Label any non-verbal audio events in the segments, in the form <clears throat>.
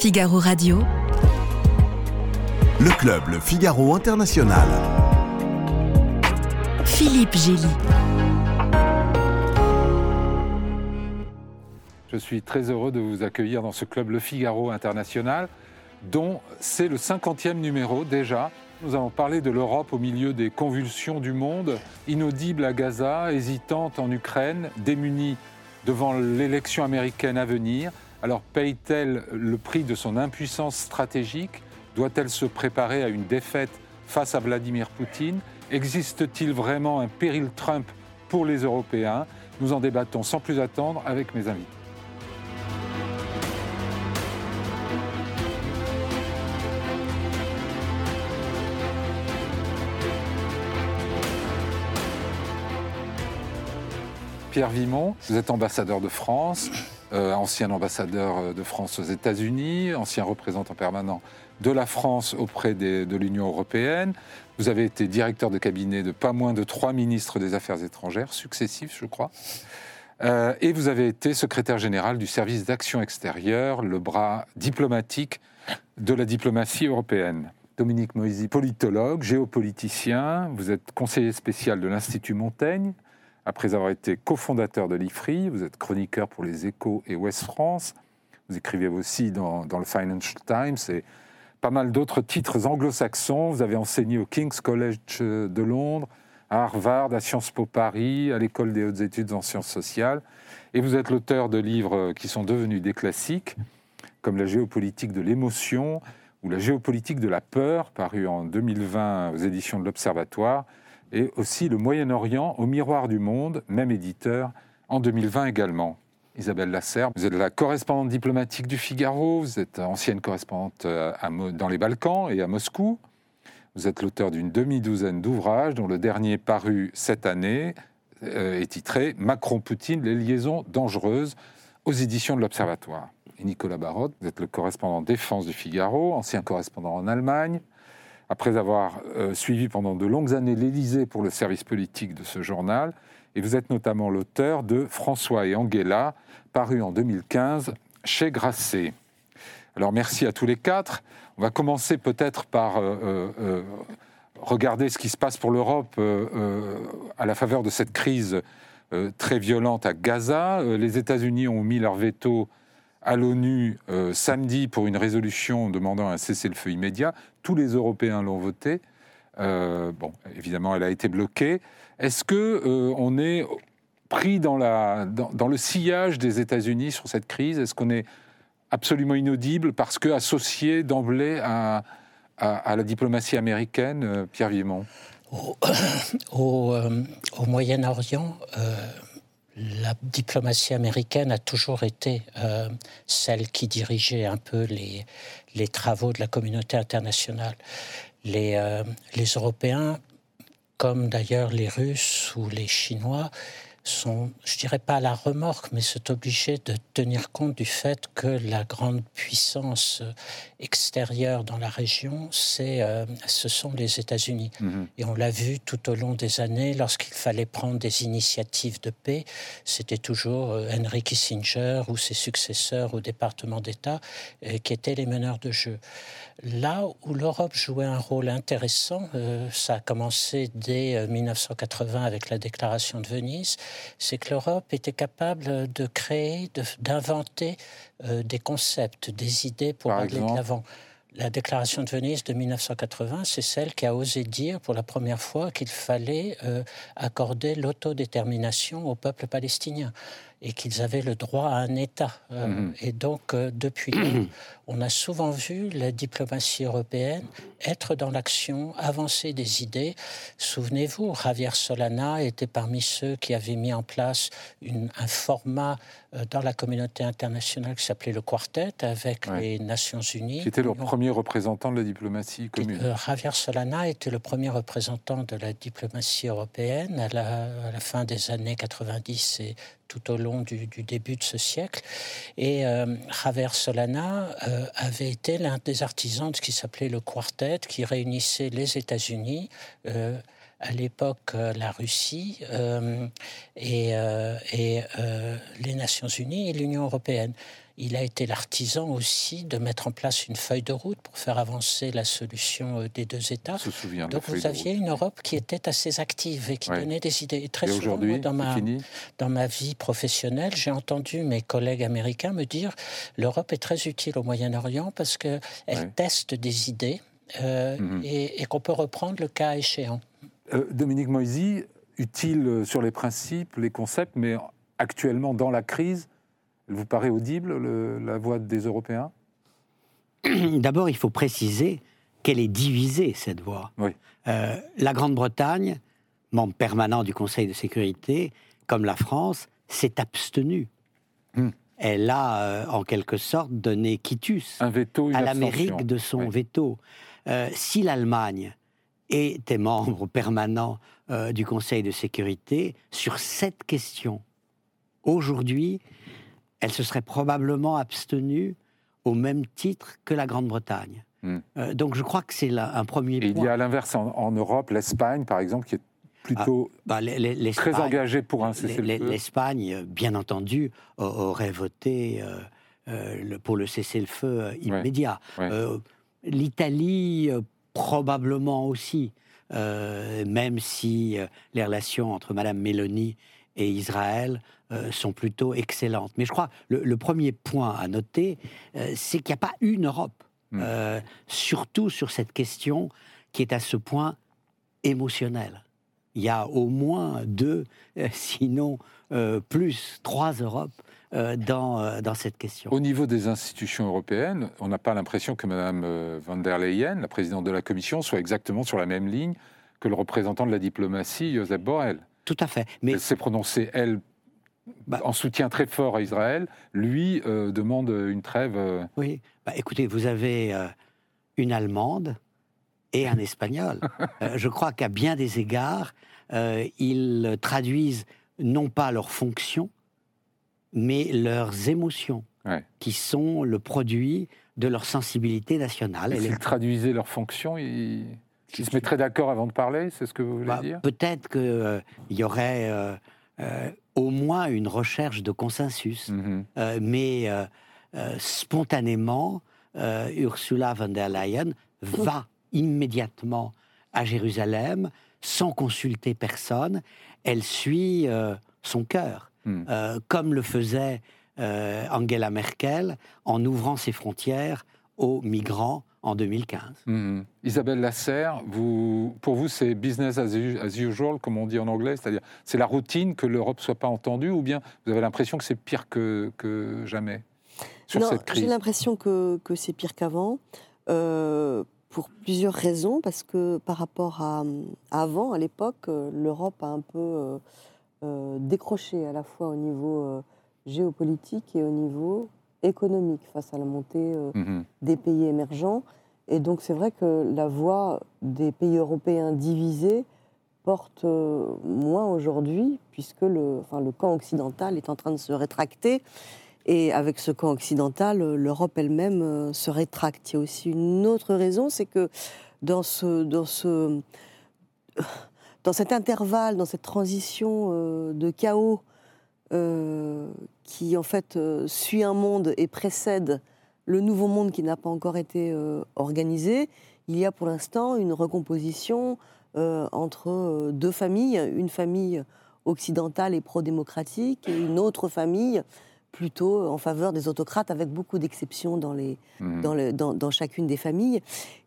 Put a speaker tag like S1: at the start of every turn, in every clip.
S1: Figaro Radio.
S2: Le club Le Figaro International.
S1: Philippe Gély.
S3: Je suis très heureux de vous accueillir dans ce club Le Figaro International, dont c'est le 50e numéro déjà. Nous allons parler de l'Europe au milieu des convulsions du monde, inaudible à Gaza, hésitante en Ukraine, démunie devant l'élection américaine à venir. Alors paye-t-elle le prix de son impuissance stratégique? Doit-elle se préparer à une défaite face à Vladimir Poutine? Existe-t-il vraiment un péril Trump pour les Européens? Nous en débattons sans plus attendre avec mes invités. Pierre Vimon, vous êtes ambassadeur de France, euh, ancien ambassadeur euh, de France aux États-Unis, ancien représentant permanent de la France auprès de l'Union européenne. Vous avez été directeur de cabinet de pas moins de trois ministres des Affaires étrangères, successifs, je crois. Euh, et vous avez été secrétaire général du service d'action extérieure, le bras diplomatique de la diplomatie européenne. Dominique Moisy, politologue, géopoliticien, vous êtes conseiller spécial de l'Institut Montaigne, après avoir été cofondateur de l'IFRI, vous êtes chroniqueur pour les Échos et Ouest France. Vous écrivez aussi dans, le Financial Times et pas mal d'autres titres anglo-saxons. Vous avez enseigné au King's College de Londres, à Harvard, à Sciences Po Paris, à l'École des hautes études en sciences sociales. Et vous êtes l'auteur de livres qui sont devenus des classiques, comme La géopolitique de l'émotion ou La géopolitique de la peur, paru en 2020 aux éditions de l'Observatoire, et aussi Le Moyen-Orient au miroir du monde, même éditeur, en 2020 également. Isabelle Lasserre, vous êtes la correspondante diplomatique du Figaro, vous êtes ancienne correspondante euh, dans les Balkans et à Moscou. Vous êtes l'auteur d'une demi-douzaine d'ouvrages, dont le dernier paru cette année euh, est titré Macron-Poutine, les liaisons dangereuses aux éditions de l'Observatoire. Et Nicolas Barotte, vous êtes le correspondant défense du Figaro, ancien correspondant en Allemagne, après avoir euh, suivi pendant de longues années l'Élysée pour le service politique de ce journal. Et vous êtes notamment l'auteur de François et Angela, paru en 2015 chez Grasset. Alors merci à tous les quatre. On va commencer peut-être par euh, euh, regarder ce qui se passe pour l'Europe à la faveur de cette crise très violente à Gaza. les États-Unis ont mis leur veto à l'ONU samedi pour une résolution demandant un cessez-le-feu immédiat. Tous les Européens l'ont voté. Euh, bon, évidemment, elle a été bloquée. Est-ce que euh, on est pris dans, le sillage des États-Unis sur cette crise? Est-ce qu'on est absolument inaudible parce que associé d'emblée à, la diplomatie américaine, euh, Pierre Vimont
S4: Au, <coughs> au, Moyen-Orient, la diplomatie américaine a toujours été celle qui dirigeait un peu les, travaux de la communauté internationale. Euh, les Européens, comme d'ailleurs les Russes ou les Chinois, sont, je dirais pas à la remorque, mais sont obligés de tenir compte du fait que la grande puissance extérieure dans la région, c'est, euh, ce sont les États-Unis. Mhm. Et on l'a vu tout au long des années, lorsqu'il fallait prendre des initiatives de paix, c'était toujours euh, Henry Kissinger ou ses successeurs au département d'État euh, qui étaient les meneurs de jeu. Là où l'Europe jouait un rôle intéressant, ça a commencé dès 1980 avec la déclaration de Venise, c'est que l'Europe était capable de créer, d'inventer euh, des concepts, des idées pour aller de l'avant. La déclaration de Venise de 1980, c'est celle qui a osé dire pour la première fois qu'il fallait euh, accorder l'autodétermination au peuple palestinien et qu'ils avaient le droit à un État. Euh, mhm. Et donc, depuis, <clears throat> on a souvent vu la diplomatie européenne être dans l'action, avancer des idées. Souvenez-vous, Javier Solana était parmi ceux qui avaient mis en place un format euh, dans la communauté internationale qui s'appelait le Quartet avec les Nations Unies.
S3: Qui était le premier représentant de la diplomatie commune.
S4: Euh, Javier Solana était le premier représentant de la diplomatie européenne à la, à la fin des années 90 et tout au long du, début de ce siècle. Et euh, Javier Solana euh, avait été l'un des artisans de ce qui s'appelait le Quartet, qui réunissait les États-Unis, euh, à l'époque la Russie et, et les Nations Unies et l'Union européenne il a été l'artisan aussi de mettre en place une feuille de route pour faire avancer la solution euh, des deux États. Donc vous aviez une Europe qui était assez active et qui donnait des idées. très souvent, dans ma, dans ma vie professionnelle, j'ai entendu mes collègues américains me dire l'Europe est très utile au Moyen-Orient parce qu'elle teste des idées euh, mhm. et, qu'on peut reprendre le cas échéant.
S3: Euh, Dominique Moisy, utile sur les principes, les concepts, mais actuellement dans la crise, elle vous paraît audible, la voix des Européens? <clears throat>
S1: D'abord, il faut préciser qu'elle est divisée, cette voix. Euh, la Grande-Bretagne, membre permanent du Conseil de sécurité, comme la France, s'est abstenue. Hmm. Elle a, euh, en quelque sorte, donné quitus
S3: Un veto,
S1: à l'Amérique de son veto. Euh, si l'Allemagne était membre permanent du Conseil de sécurité, sur cette question, aujourd'hui, elle se serait probablement abstenue au même titre que la Grande-Bretagne. Hmm. Euh, donc je crois que c'est un premier point.
S3: Il y a à l'inverse en, Europe, l'Espagne par exemple, qui est plutôt ah, bah, très engagée pour un cessez-le-feu.
S1: L'Espagne, bien entendu, aurait voté euh, euh, pour le cessez-le-feu immédiat. L'Italie, probablement aussi, même si les relations entre Madame Meloni et Israël euh, sont plutôt excellentes. Mais je crois le, le premier point à noter, euh, c'est qu'il n'y a pas une Europe, hmm. euh, surtout sur cette question qui est à ce point émotionnelle. Il y a au moins deux, <laughs> sinon plus, trois Europes dans, dans cette question.
S3: Au niveau des institutions européennes, on n'a pas l'impression que Mme van der Leyen, la présidente de la Commission, soit exactement sur la même ligne que le représentant de la diplomatie, Joseph Borrell.
S1: Tout à fait.
S3: Mais... Elle s'est prononcée, elle, bah, en soutien très fort à Israël. Lui euh, demande une trêve. Euh.
S1: Oui. Bah, écoutez, vous avez euh, une Allemande et un Espagnol. <laughs> je crois qu'à bien des égards, ils traduisent non pas leurs fonctions, mais leurs émotions, qui sont le produit de leur sensibilité nationale.
S3: S'ils traduisaient leurs fonctions, ils... Ils se mettraient d'accord avant de parler, c'est ce que vous voulez bah, dire?
S1: Peut-être qu'il euh, y aurait euh, euh, au moins une recherche de consensus, mhm. mais spontanément, Ursula von der Leyen va immédiatement à Jérusalem sans consulter personne. Elle suit son cœur, hmm. comme le faisait Angela Merkel en ouvrant ses frontières aux migrants en 2015.
S3: Mhm. Isabelle Lasserre, vous, pour vous, c'est business as, usual, comme on dit en anglais, c'est-à-dire c'est la routine que l'Europe ne soit pas entendue, ou bien vous avez l'impression que c'est pire que, que jamais
S5: sur non, J'ai l'impression que, que c'est pire qu'avant, euh, pour plusieurs raisons, parce que par rapport à, avant, à l'époque, euh, l'Europe a un peu euh, décroché à la fois au niveau géopolitique et au niveau économique face à la montée euh, mhm. des pays émergents. Et donc c'est vrai que la voix des pays européens divisés porte euh, moins aujourd'hui, puisque le, enfin, le camp occidental est en train de se rétracter. Et avec ce camp occidental, l'Europe elle-même euh, se rétracte. Il y a aussi une autre raison, c'est que dans, ce, dans, ce, dans cet intervalle, dans cette transition de chaos euh, qui en fait euh, suit un monde et précède le nouveau monde qui n'a pas encore été euh, organisé, il y a pour l'instant une recomposition entre deux familles, une famille occidentale et pro-démocratique et une autre famille plutôt en faveur des autocrates, avec beaucoup d'exceptions dans, les, mmh. dans, dans, chacune des familles.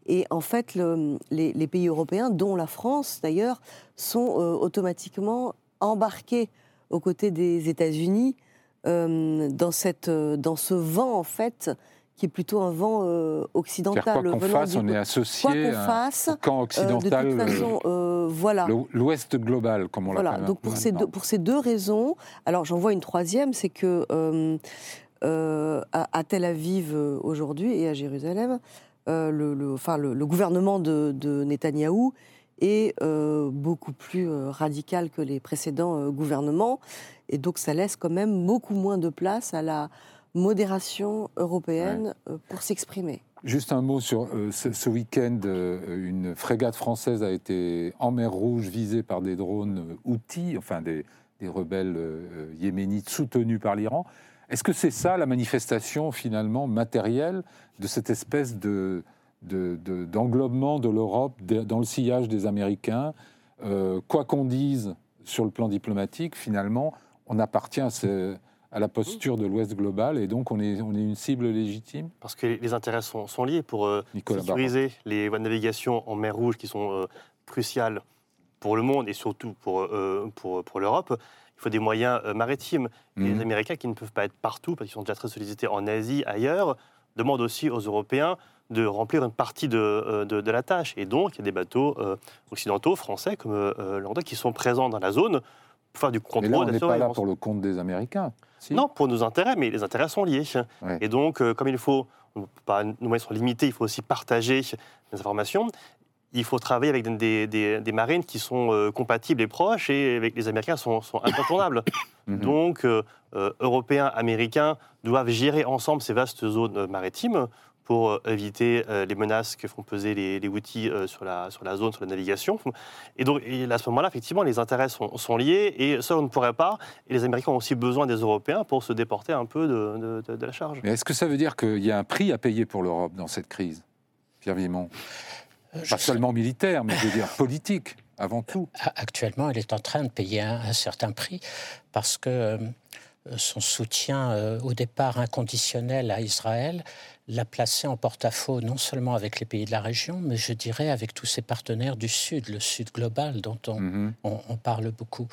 S5: Et en fait, les, les, pays européens, dont la France d'ailleurs, sont automatiquement embarqués aux côtés des États-Unis euh, dans, cette, euh, dans ce vent, en fait, qui est plutôt un vent euh, occidental.
S3: Quoi qu'on fasse, on est associé au camp occidental,
S5: voilà.
S3: l'Ouest global, comme on
S5: voilà. Donc pour ces, deux, pour ces deux raisons, alors j'en vois une troisième, c'est que à, Tel Aviv aujourd'hui et à Jérusalem, le, enfin, le, gouvernement de, de Netanyahou est euh, beaucoup plus euh, radical que les précédents euh, gouvernements. Et donc ça laisse quand même beaucoup moins de place à la modération européenne pour s'exprimer.
S3: Juste un mot sur ce, week-end. une frégate française a été en mer Rouge visée par des drones outils, enfin des, des rebelles yéménites soutenus par l'Iran. Est-ce que c'est ça la manifestation finalement matérielle de cette espèce de, d'englobement de, l'Europe dans le sillage des Américains? Euh, Quoi qu'on dise sur le plan diplomatique, finalement, on appartient à, à la posture de l'Ouest global et donc on est, on est une cible légitime
S6: Parce que les intérêts sont, sont liés pour euh, sécuriser les voies de navigation en mer Rouge qui sont euh, cruciales pour le monde et surtout pour, pour, pour l'Europe il faut des moyens maritimes. Les mmh. Américains, qui ne peuvent pas être partout, parce qu'ils sont déjà très sollicités en Asie, ailleurs, demandent aussi aux Européens de remplir une partie de, euh, de, la tâche. Et donc, il y a des bateaux euh, occidentaux, français comme euh, qui sont présents dans la zone pour faire du contrôle. Mais
S3: là, on n'est pas là pour le compte des Américains.
S6: Non, pour nos intérêts, mais les intérêts sont liés. Et donc, euh, comme il faut, pas, nos moyens sont limités, il faut aussi partager les informations. Il faut travailler avec des, des, marines qui sont compatibles et proches, et avec les Américains sont, sont <coughs> incontournables. Mhm. Donc, Européens, Américains doivent gérer ensemble ces vastes zones maritimes pour euh, éviter euh, les menaces que font peser les, les outils euh, sur, la, sur la zone, sur la navigation. Et donc, à ce moment-là, effectivement, les intérêts sont, sont, liés et ça, on ne pourrait pas. Et les Américains ont aussi besoin des Européens pour se déporter un peu de, de, la charge.
S3: Mais est-ce que ça veut dire qu'il y a un prix à payer pour l'Europe dans cette crise, Pierre Vimont Pas seulement militaire, mais je veux dire politique, avant tout.
S4: Actuellement, elle est en train de payer un, un certain prix parce que son soutien au départ inconditionnel à Israël l'a placer en porte-à-faux non seulement avec les pays de la région, mais je dirais avec tous ses partenaires du Sud, le Sud global dont on, mhm. on, parle beaucoup.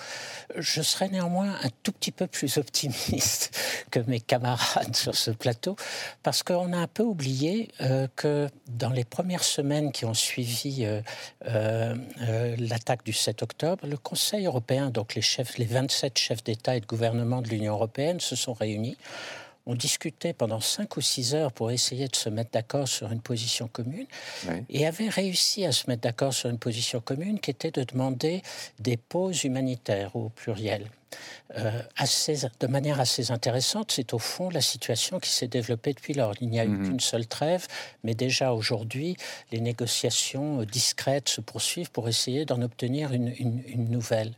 S4: Je serais néanmoins un tout petit peu plus <laughs> optimiste que mes camarades sur ce plateau, parce qu'on a un peu oublié euh, que dans les premières semaines qui ont suivi euh, euh, l'attaque du 7 octobre, le Conseil européen, donc les, chefs, les 27 chefs d'État et de gouvernement de l'Union européenne, se sont réunis on discutait pendant cinq ou six heures pour essayer de se mettre d'accord sur une position commune et avait réussi à se mettre d'accord sur une position commune qui était de demander des pauses humanitaires au pluriel. Euh, assez, de manière assez intéressante, c'est au fond la situation qui s'est développée depuis lors. Il n'y a eu mhm. qu'une seule trêve, mais déjà aujourd'hui, les négociations discrètes se poursuivent pour essayer d'en obtenir une, nouvelle.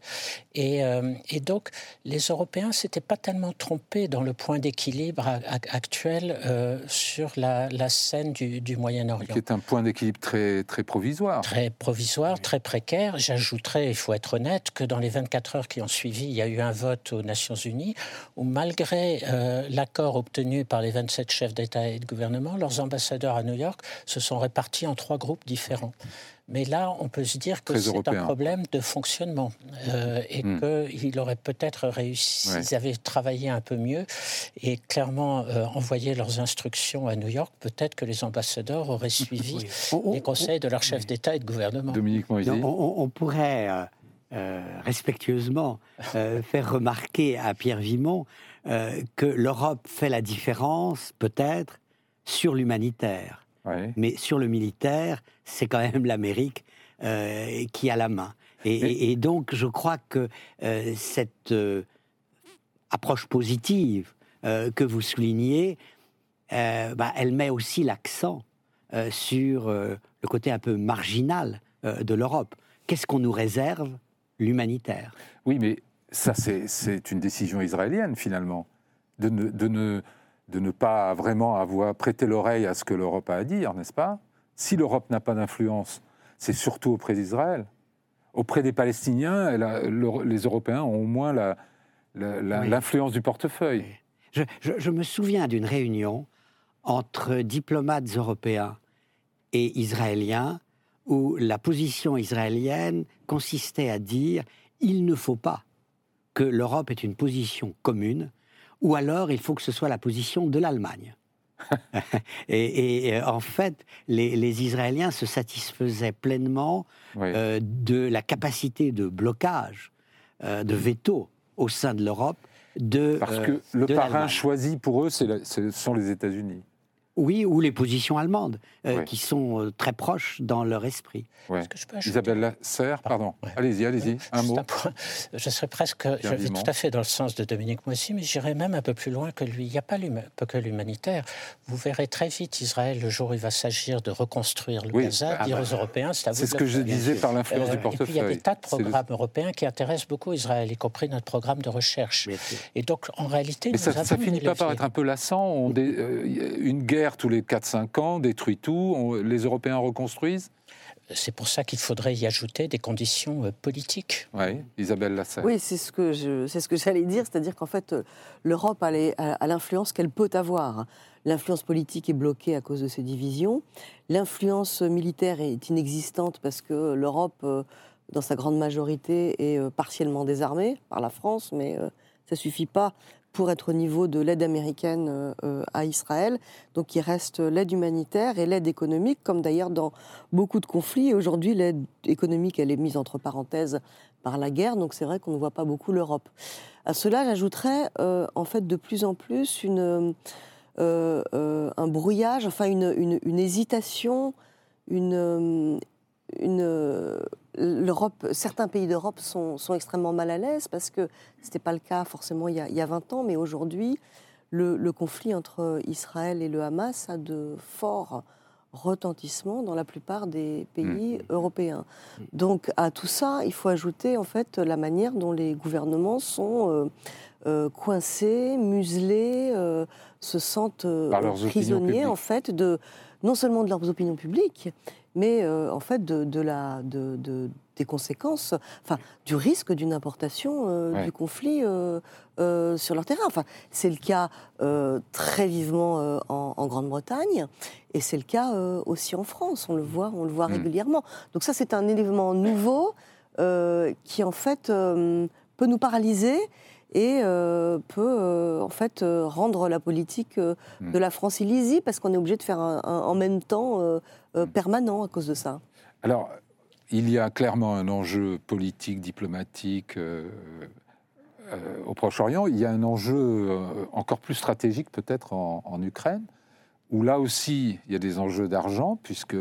S4: Et, euh, et, donc, les Européens s'étaient pas tellement trompés dans le point d'équilibre actuel euh, sur la, scène du, Moyen-Orient.
S3: Qui est un point d'équilibre très, très provisoire.
S4: Très provisoire, très précaire. J'ajouterais, il faut être honnête, que dans les 24 heures qui ont suivi, il y a eu un vote aux Nations Unies où, malgré euh, l'accord obtenu par les 27 chefs d'État et de gouvernement, leurs ambassadeurs à New York se sont répartis en trois groupes différents. Mais là, on peut se dire que c'est un problème de fonctionnement euh, et hmm. qu'il aurait peut-être réussi s'ils avaient travaillé un peu mieux et clairement euh, envoyé leurs instructions à New York. Peut-être que les ambassadeurs auraient <laughs> suivi les conseils de leurs chefs d'État et de gouvernement.
S3: Dominique Moïse.
S1: On, on, pourrait euh, respectueusement euh, <laughs> faire remarquer à Pierre Vimont euh, que l'Europe fait la différence, peut-être, sur l'humanitaire. Mais sur le militaire, c'est quand même l'Amérique qui a la main. Et, donc, je crois que cette approche positive que vous soulignez, bah, elle met aussi l'accent sur le côté un peu marginal de l'Europe. Qu'est-ce qu'on nous réserve l'humanitaire.
S3: Oui, mais ça, c'est une décision israélienne, finalement, de ne, de, ne, de ne pas vraiment avoir prêté l'oreille à ce que l'Europe a à dire, n'est-ce pas? Si l'Europe n'a pas d'influence, c'est surtout auprès d'Israël. Auprès des Palestiniens, les Européens ont au moins l'influence du portefeuille.
S1: Je, je me souviens d'une réunion entre diplomates européens et israéliens où la position israélienne consistait à dire il ne faut pas que l'Europe ait une position commune, ou alors il faut que ce soit la position de l'Allemagne. <laughs> <laughs> et, en fait, les, Israéliens se satisfaisaient pleinement euh, de la capacité de blocage, euh, de veto au sein de l'Europe. De,
S3: Parce que euh, le parrain choisi pour eux, ce sont les États-Unis.
S1: Oui, ou les positions allemandes, euh, qui sont euh, très proches dans leur esprit.
S3: Isabelle Lasserre, pardon. Allez-y, allez-y, un mot.
S4: je serais presque, je vais tout à fait dans le sens de Dominique Moissy, mais j'irais même un peu plus loin que lui. Il n'y a pas que l'humanitaire. Vous verrez très vite Israël, le jour où il va s'agir de reconstruire le Gaza, ah dire bah, aux Européens,
S3: c'est à vous C'est ce que je disais par l'influence du portefeuille.
S4: Et puis il y a des tas de programmes européens qui intéressent beaucoup Israël, y compris notre programme de recherche. Et donc, en réalité,
S3: mais ça, ça finit pas par être un peu lassant. On euh, une guerre tous les 4-5 ans, détruit tout, les Européens reconstruisent
S4: c'est pour ça qu'il faudrait y ajouter des conditions euh, politiques.
S3: Oui, Isabelle Lassalle.
S5: Oui, c'est ce que je, c'est ce que j'allais dire, c'est-à-dire qu'en fait, euh, l'Europe a, l'influence qu'elle peut avoir. L'influence politique est bloquée à cause de ces divisions. L'influence militaire est inexistante parce que l'Europe, euh, dans sa grande majorité, est partiellement désarmée par la France, mais ça suffit pas pour être au niveau de l'aide américaine euh, euh, à Israël. Donc il reste l'aide humanitaire et l'aide économique, comme d'ailleurs dans beaucoup de conflits. Aujourd'hui, l'aide économique, elle est mise entre parenthèses par la guerre, donc c'est vrai qu'on ne voit pas beaucoup l'Europe. À cela, j'ajouterais euh, en fait de plus en plus une, un brouillage, enfin une, une hésitation, une, une l'Europe, certains pays d'Europe sont, extrêmement mal à l'aise parce que ce n'était pas le cas forcément il y a, 20 ans, mais aujourd'hui, le, conflit entre Israël et le Hamas a de forts retentissements dans la plupart des pays mmh. européens. Donc à tout ça, il faut ajouter en fait la manière dont les gouvernements sont euh, euh, coincés, muselés, euh, se sentent prisonniers en fait de non seulement de leurs opinions publiques, mais euh, en fait de, la, de, des conséquences, enfin du risque d'une importation euh, du conflit euh, sur leur terrain. Enfin, c'est le cas très vivement en, Grande-Bretagne et c'est le cas aussi en France. On le voit, on le voit mm. régulièrement. Donc ça, c'est un élément nouveau qui en fait peut nous paralyser et peut en fait rendre la politique mm. de la France illisible parce qu'on est obligé de faire en même temps euh, permanent à cause de ça
S3: Alors, il y a clairement un enjeu politique, diplomatique euh, euh, au Proche-Orient. Il y a un enjeu encore plus stratégique peut-être en, Ukraine, où là aussi il y a des enjeux d'argent, puisque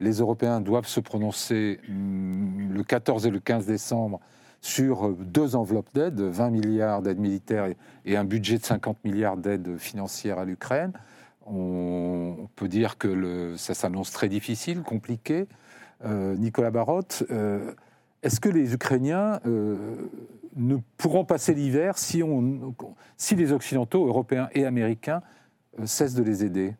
S3: les Européens doivent se prononcer mm, le 14 et le 15 décembre sur deux enveloppes d'aide, 20 milliards d'aides militaires et un budget de 50 milliards d'aides financières à l'Ukraine. On peut dire que ça s'annonce très difficile, compliqué. Euh, Nicolas Barotte, euh, est-ce que les Ukrainiens euh, ne pourront passer l'hiver si, les Occidentaux, Européens et Américains cessent de les aider?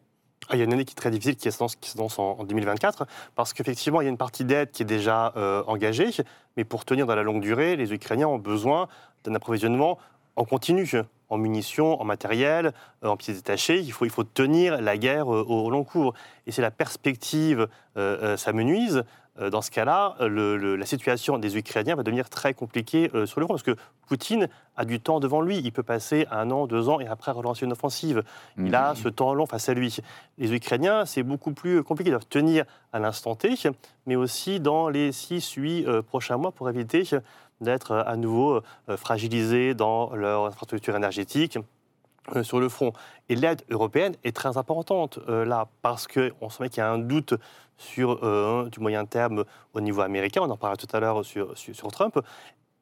S6: Il y a une année qui est très difficile, qui s'annonce en, en 2024, parce qu'effectivement, il y a une partie d'aide qui est déjà engagée, mais pour tenir dans la longue durée, les Ukrainiens ont besoin d'un approvisionnement en continu en munitions, en matériel, euh, en pièces détachées. Il faut, tenir la guerre euh, au long cours. Et c'est la perspective euh, s'amenuise. Dans ce cas-là, la situation des Ukrainiens va devenir très compliquée sur le front, parce que Poutine a du temps devant lui. Il peut passer un an, deux ans et après relancer une offensive. Il a mmh. ce temps long face à lui. Les Ukrainiens, c'est beaucoup plus compliqué. Ils doivent tenir à l'instant T, mais aussi dans les six, huit prochains mois pour éviter d'être euh, à nouveau euh, fragilisés dans leur infrastructure énergétique euh, sur le front. Et l'aide européenne est très importante là, parce qu'on sent qu'il y a un doute sur du moyen terme au niveau américain, on en parlait tout à l'heure sur, Trump.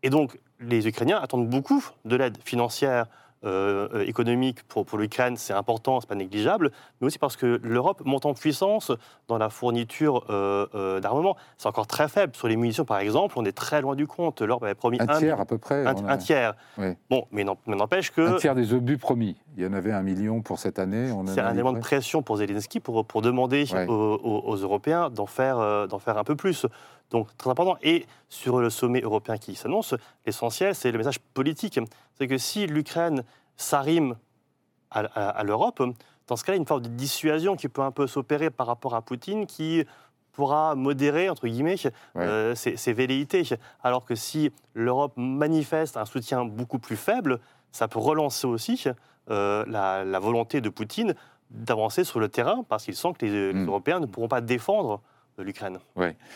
S6: Et donc, les Ukrainiens attendent beaucoup de l'aide financière euh, euh, économique pour, pour l'Ukraine, c'est important, c'est pas négligeable, mais aussi parce que l'Europe monte en puissance dans la fourniture euh, d'armement. C'est encore très faible. Sur les munitions, par exemple, on est très loin du compte. L'Europe avait promis
S3: un, tiers à peu près.
S6: Un, tiers. Bon, mais n'empêche que.
S3: Un tiers des obus promis. Il y en avait un million pour cette année.
S6: C'est un élément de pression pour Zelensky pour, pour demander aux, Européens d'en faire, d'en faire un peu plus. Donc, très important. Et sur le sommet européen qui s'annonce, l'essentiel, c'est le message politique. C'est que si l'Ukraine s'arrime à, l'Europe, dans ce cas-là, il y a une forme de dissuasion qui peut un peu s'opérer par rapport à Poutine, qui pourra modérer, entre guillemets, euh, ses, velléités. Alors que si l'Europe manifeste un soutien beaucoup plus faible, ça peut relancer aussi euh, la, volonté de Poutine d'avancer sur le terrain, parce qu'il sent que les, hmm. Européens ne pourront pas défendre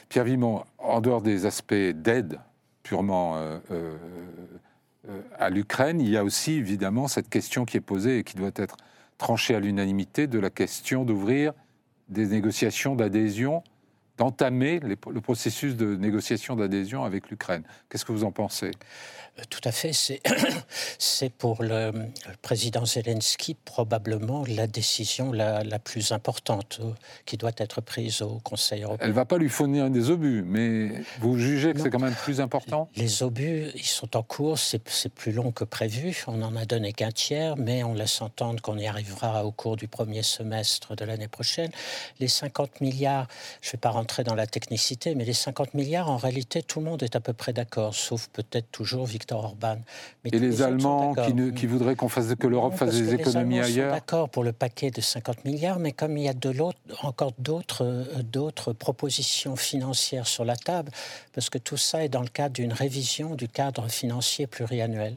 S3: Pierre Vimont, en dehors des aspects d'aide purement euh, euh, à l'Ukraine, il y a aussi évidemment cette question qui est posée et qui doit être tranché à l'unanimité de la question d'ouvrir des négociations d'adhésion, d'entamer le processus de négociation d'adhésion avec l'Ukraine. Qu'est-ce que vous en pensez?
S4: Euh, tout à fait. C'est <coughs> pour le, président Zelensky probablement la décision la, plus importante euh, qui doit être prise au Conseil européen.
S3: Elle ne va pas lui fournir des obus, mais vous jugez que c'est quand même plus important?
S4: Les obus, ils sont en cours, c'est plus long que prévu. On n'en a donné qu'un tiers, mais on laisse entendre qu'on y arrivera au cours du premier semestre de l'année prochaine. Les 50 milliards, je ne vais pas rentrer dans la technicité, mais les 50 milliards, en réalité, tout le monde est à peu près d'accord, sauf peut-être toujours Victor
S3: et les, Allemands qui, voudraient qu'on fasse que l'Europe fasse des économies ailleurs
S4: D'accord pour le paquet de 50 milliards, mais comme il y a de encore d'autres, euh, d'autres propositions financières sur la table, parce que tout ça est dans le cadre d'une révision du cadre financier pluriannuel.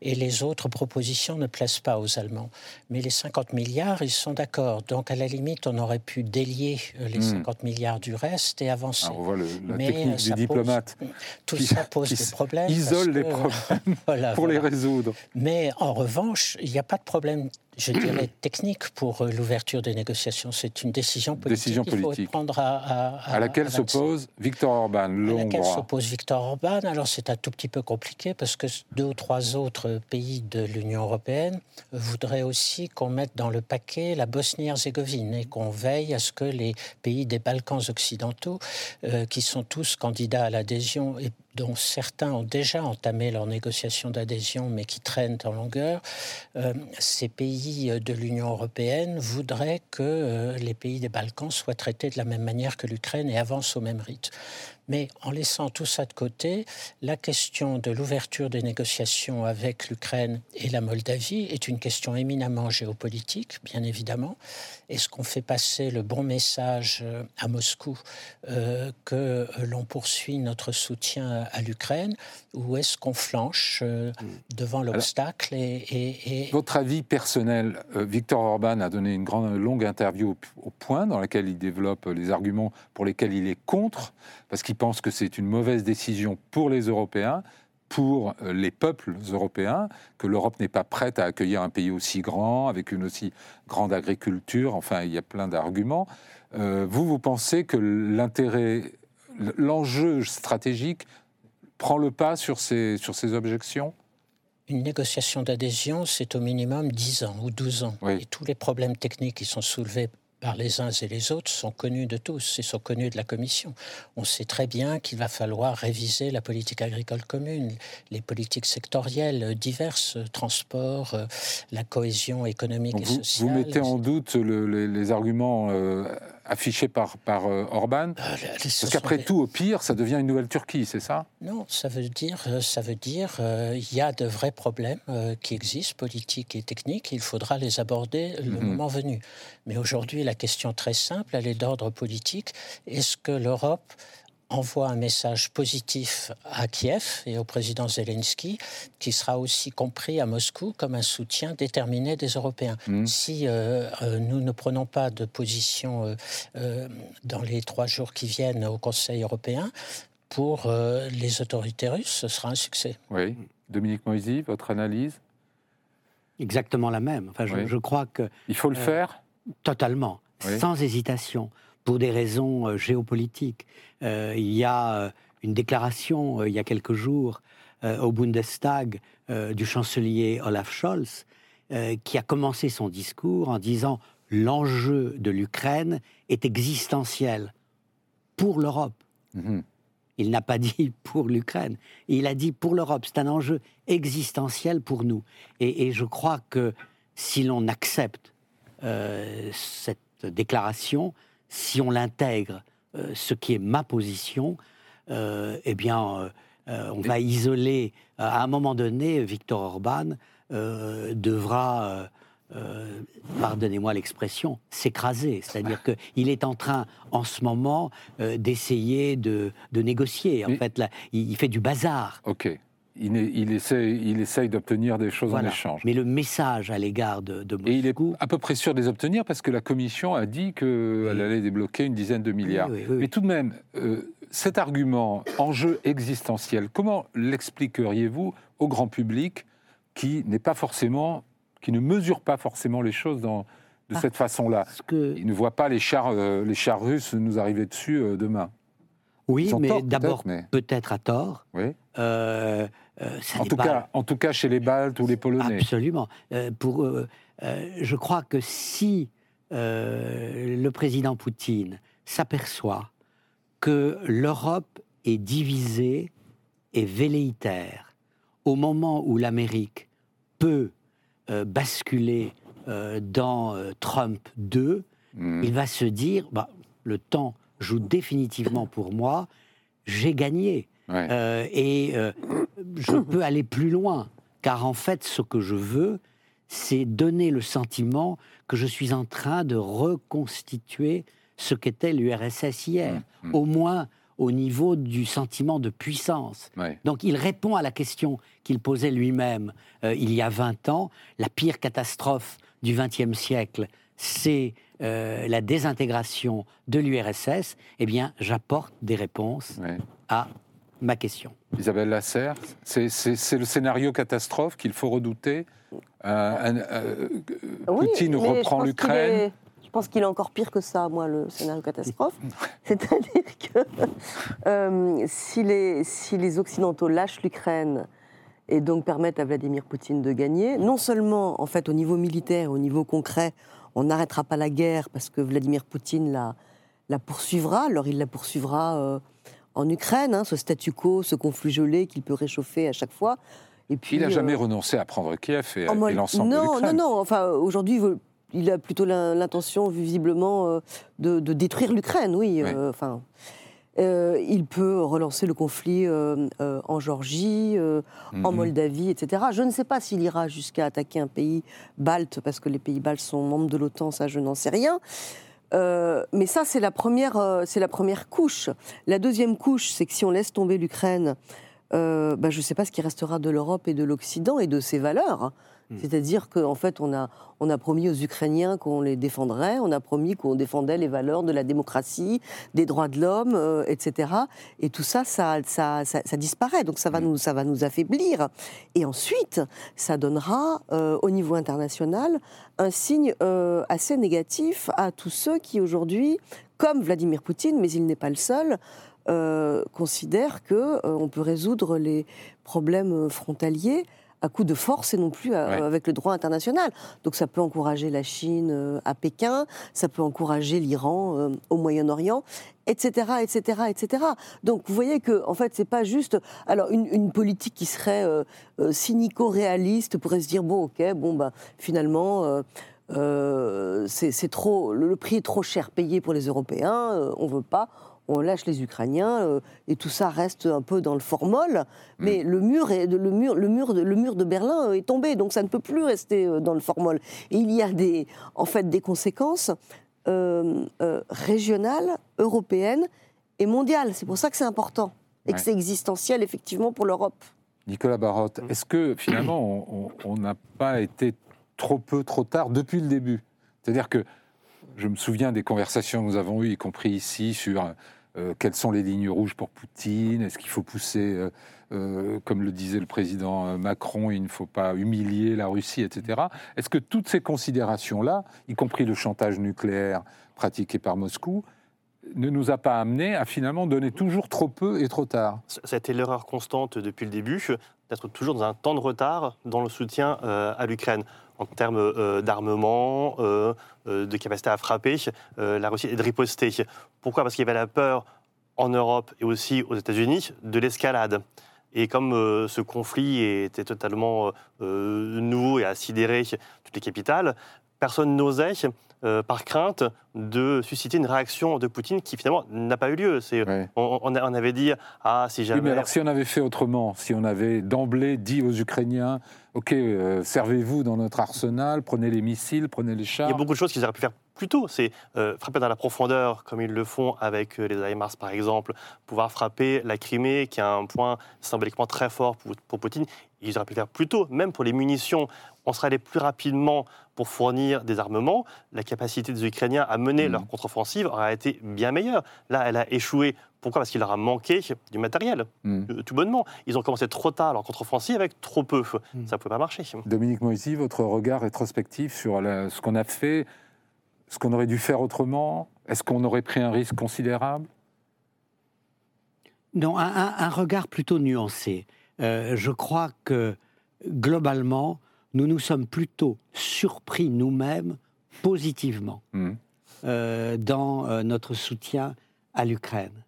S4: Et les autres propositions ne plaisent pas aux Allemands. Mais les 50 milliards, ils sont d'accord. Donc à la limite, on aurait pu délier euh, les 50 hmm. milliards du reste et avancer.
S3: Ah, on voit la mais technique du diplomate.
S4: tout ça pose des problèmes.
S3: Isole les problèmes <laughs> pour les résoudre.
S4: Mais en revanche, il n'y a pas de problème je dirais, technique pour euh, l'ouverture des négociations. C'est une décision politique
S3: décision politique.
S4: faut prendre à,
S3: à, à, laquelle s'oppose Victor Orban,
S4: À laquelle s'oppose Victor Orban. Alors c'est un tout petit peu compliqué parce que deux ou trois autres pays de l'Union européenne voudraient aussi qu'on mette dans le paquet la Bosnie-Herzégovine et qu'on veille à ce que les pays des Balkans occidentaux, euh, qui sont tous candidats à l'adhésion et dont certains ont déjà entamé leurs négociations d'adhésion, mais qui traînent en longueur, euh, ces pays de l'Union européenne voudraient que euh, les pays des Balkans soient traités de la même manière que l'Ukraine et avancent au même rythme. Mais en laissant tout ça de côté, la question de l'ouverture des négociations avec l'Ukraine et la Moldavie est une question éminemment géopolitique, bien évidemment. Est-ce qu'on fait passer le bon message euh, à Moscou euh, que l'on poursuit notre soutien à l'Ukraine ou est-ce qu'on flanche euh, hmm. devant l'obstacle et,
S3: Votre avis personnel, Victor Orban a donné une grande, longue interview au, au point dans laquelle il développe les arguments pour lesquels il est contre, parce qu'il pense que c'est une mauvaise décision pour les Européens, pour euh, les peuples européens, que l'Europe n'est pas prête à accueillir un pays aussi grand, avec une aussi grande agriculture, enfin il y a plein d'arguments. Euh, vous, vous pensez que l'intérêt, l'enjeu stratégique prend le pas sur ces, sur ces objections?
S4: Une négociation d'adhésion, c'est au minimum 10 ans ou 12 ans. Et tous les problèmes techniques qui sont soulevés par les uns et les autres sont connus de tous et sont connus de la Commission. On sait très bien qu'il va falloir réviser la politique agricole commune, les politiques sectorielles diverses, transport, euh, la cohésion économique et sociale.
S3: Vous mettez en doute les, arguments euh, affiché par, par euh, Orban euh, Parce qu'après tout, au pire, ça devient une nouvelle Turquie, c'est ça?
S4: Non, ça veut dire, euh, ça veut dire, il y a de vrais problèmes qui existent, politiques et techniques. Il faudra les aborder le mhm. moment venu. Mais aujourd'hui, la question très simple, elle est d'ordre politique. Est-ce que l'Europe envoie un message positif à Kiev et au président Zelensky, qui sera aussi compris à Moscou comme un soutien déterminé des Européens. Mmh. Si euh, euh, nous ne prenons pas de position euh, dans les trois jours qui viennent au Conseil européen, pour les autorités russes, ce sera un succès.
S3: Oui. Dominique Moisy, votre analyse?
S1: Exactement la même. Enfin, je, crois que...
S3: Il faut le faire?
S1: Totalement, sans hésitation pour des raisons euh, géopolitiques. Euh, il y a euh, une déclaration il y a quelques jours au Bundestag du chancelier Olaf Scholz qui a commencé son discours en disant l'enjeu de l'Ukraine est existentiel pour l'Europe. Mhm. Il n'a pas dit <laughs> pour l'Ukraine, il a dit pour l'Europe. C'est un enjeu existentiel pour nous. Et, et je crois que si l'on accepte cette déclaration, si on l'intègre, euh, ce qui est ma position, euh, eh bien, euh, on va isoler. à un moment donné, Victor Orban devra, pardonnez-moi l'expression, s'écraser. C'est-à-dire <laughs> qu'il est en train, en ce moment, d'essayer de, négocier. En fait, là, il, fait du bazar.
S3: Il, il, essaye, il essaye d'obtenir des choses en échange.
S1: Mais le message à l'égard de, de Moscou...
S3: Et il est à peu près sûr de les obtenir parce que la Commission a dit qu'elle allait débloquer une dizaine de milliards. Mais tout de même, euh, cet argument, enjeu existentiel, comment l'expliqueriez-vous au grand public qui n'est pas forcément qui ne mesurent pas forcément les choses dans, de
S1: Ah.
S3: cette façon-là?
S1: que...
S3: Ils ne voient pas les chars, euh, les chars russes nous arriver dessus euh, demain.
S1: Oui, mais
S3: tort, peut-être,
S1: d'abord,
S3: mais-
S1: peut-être à tort.
S3: Oui.
S1: Euh, euh, ça
S3: En tout,
S1: pas-
S3: cas, en tout cas, chez les Baltes ou les Polonais.
S1: Absolument. Euh, pour, je crois que si le président Poutine s'aperçoit que l'Europe est divisée et velléitaire au moment où l'Amérique peut basculer dans Trump 2,
S3: Hmm.
S1: il va se dire bah, le temps joue définitivement pour moi, j'ai gagné.
S3: Ouais.
S1: Euh, et euh, je peux aller plus loin, car en fait, ce que je veux, c'est donner le sentiment que je suis en train de reconstituer ce qu'était l'URSS hier,
S3: Mm, mm.
S1: au moins au niveau du sentiment de puissance.
S3: Ouais.
S1: Donc il répond à la question qu'il posait lui-même euh, il y a 20 ans. La pire catastrophe du XXe siècle, c'est euh, la désintégration de l'URSS. Eh bien, j'apporte des réponses à ma question.
S3: Isabelle Lasserre, c'est le scénario catastrophe qu'il faut redouter. Euh, un- euh,
S5: Oui,
S3: Poutine reprend
S5: pense qu'il
S3: l'Ukraine.
S5: est- Je pense qu'il est encore pire que ça, moi, le scénario catastrophe. <laughs> C'est-à-dire que euh, si, les, si les Occidentaux lâchent l'Ukraine et donc permettent à Vladimir Poutine de gagner, non seulement, en fait, au niveau militaire, au niveau concret, on n'arrêtera pas la guerre parce que Vladimir Poutine la, la poursuivra, alors il la poursuivra euh, en Ukraine, hein, ce statu quo, ce conflit gelé qu'il peut réchauffer à chaque fois. Et puis,
S3: Il n'a jamais
S5: euh,
S3: renoncé à prendre Kiev et,
S5: mode-
S3: l'ensemble de
S5: Non, non,
S3: l'Ukraine.
S5: non. Enfin, aujourd'hui, il a plutôt l'in- l'intention, visiblement, euh, de, de détruire l'Ukraine, oui.
S3: Oui.
S5: Enfin, euh, il peut relancer le conflit euh, euh, en Géorgie, euh, en
S3: Mhm.
S5: Moldavie, etc. Je ne sais pas s'il ira jusqu'à attaquer un pays balte, parce que les pays baltes sont membres de l'OTAN, ça, je n'en sais rien. Euh, mais ça, c'est la première, euh, c'est la première couche. La deuxième couche, c'est que si on laisse tomber l'Ukraine, euh, bah, je ne sais pas ce qui restera de l'Europe et de l'Occident et de ses valeurs.
S1: Hmm.
S5: C'est-à-dire qu'en fait, on a, on a promis aux Ukrainiens qu'on les défendrait, on a promis qu'on défendait les valeurs de la démocratie, des droits de l'homme, euh, etc. Et tout ça ça, ça, ça, ça disparaît. Donc ça va, nous, ça va nous affaiblir. Et ensuite, ça donnera, euh, au niveau international, un signe euh, assez négatif à tous ceux qui aujourd'hui, comme Vladimir Poutine, mais il n'est pas le seul, euh, considèrent que euh, on peut résoudre les problèmes frontaliers à coup de force et non plus à-
S3: Ouais.
S5: avec le droit international. Donc ça peut encourager la Chine euh, à Pékin, ça peut encourager l'Iran euh, au Moyen-Orient, etc., etc., etc. Donc vous voyez que en fait c'est pas juste alors une, une politique qui serait euh, euh, cynico-réaliste pourrait se dire bon ok bon bah finalement euh, euh, c'est trop le, le prix est trop cher payé pour les Européens, euh, on veut pas. On lâche les Ukrainiens euh, et tout ça reste un peu dans le formol. Mais le mur est, le mur, le mur, de, le mur de Berlin est tombé, donc ça ne peut plus rester euh, dans le formol. Et il y a des, en fait, des conséquences euh, euh, régionales, européennes et mondiales. C'est pour ça que c'est important et que c'est existentiel effectivement pour l'Europe.
S3: Nicolas Barotte, est-ce que finalement on n'a pas été trop peu, trop tard depuis le début? C'est-à-dire que je me souviens des conversations que nous avons eues, y compris ici, sur euh, quelles sont les lignes rouges pour Poutine, est-ce qu'il faut pousser, euh, euh, comme le disait le président Macron, il ne faut pas humilier la Russie, etc. Est-ce que toutes ces considérations-là, y compris le chantage nucléaire pratiqué par Moscou, ne nous a pas amené à finalement donner toujours trop peu et trop tard?
S6: Ça a été l'erreur constante depuis le début, d'être toujours dans un temps de retard dans le soutien à l'Ukraine. En termes euh, d'armement, euh, euh, de capacité à frapper, la Russie et de riposter. Pourquoi? Parce qu'il y avait la peur en Europe et aussi aux États-Unis de l'escalade. Et comme ce conflit était totalement nouveau et a sidéré toutes les capitales, personne n'osait, euh, par crainte, de susciter une réaction de Poutine qui finalement n'a pas eu lieu. C'est
S3: Ouais.
S6: on, avait dit, ah, si
S3: Oui,
S6: jamais.
S3: mais alors si on avait fait autrement, si on avait d'emblée dit aux Ukrainiens, OK, euh, servez-vous dans notre arsenal, prenez les missiles, prenez les
S6: il
S3: chars.
S6: y a beaucoup de choses qu'ils auraient pu faire plus tôt. C'est euh, frapper dans la profondeur, comme ils le font avec les HIMARS, par exemple, pouvoir frapper la Crimée, qui est un point symboliquement très fort pour, pour Poutine. Ils auraient pu le faire plus tôt, même pour les munitions. On serait allé plus rapidement pour fournir des armements. La capacité des Ukrainiens à mener
S3: Mhm.
S6: leur contre-offensive aurait été bien meilleure. Là, elle a échoué Pourquoi? Parce qu'il leur a manqué du matériel, hmm. tout bonnement. Ils ont commencé trop tard leur contre-offensive avec trop peu. Hmm. Ça ne pouvait pas marcher.
S3: Dominique Moisy, votre regard rétrospectif sur ce qu'on a fait, ce qu'on aurait dû faire autrement Est-ce qu'on aurait pris un risque considérable?
S1: Non, un, regard plutôt nuancé. Euh, je crois que globalement, nous nous sommes plutôt surpris nous-mêmes positivement hmm. euh, dans euh, notre soutien à l'Ukraine.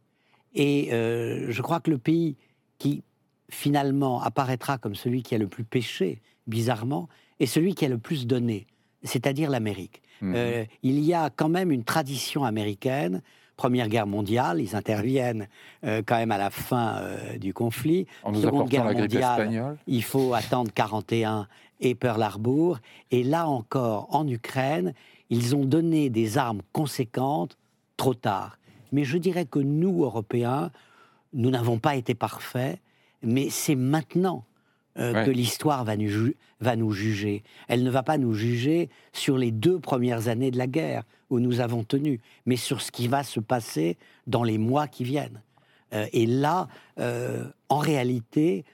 S1: Et euh, je crois que le pays qui finalement apparaîtra comme celui qui a le plus péché, bizarrement, est celui qui a le plus donné, c'est-à-dire l'Amérique. Hmm. il y a quand même une tradition américaine Première Guerre mondiale, ils interviennent quand même à la fin du conflit.
S3: En nous Seconde Guerre mondiale,
S1: il faut attendre 41 et Pearl Harbor. Et là encore, en Ukraine, ils ont donné des armes conséquentes trop tard. Mais je dirais que nous, Européens, nous n'avons pas été parfaits, mais c'est maintenant euh, que l'histoire va, va, nous juger. Elle ne va pas nous juger sur les deux premières années de la guerre où nous avons tenu, mais sur ce qui va se passer dans les mois qui viennent. Euh, et là, euh, en réalité,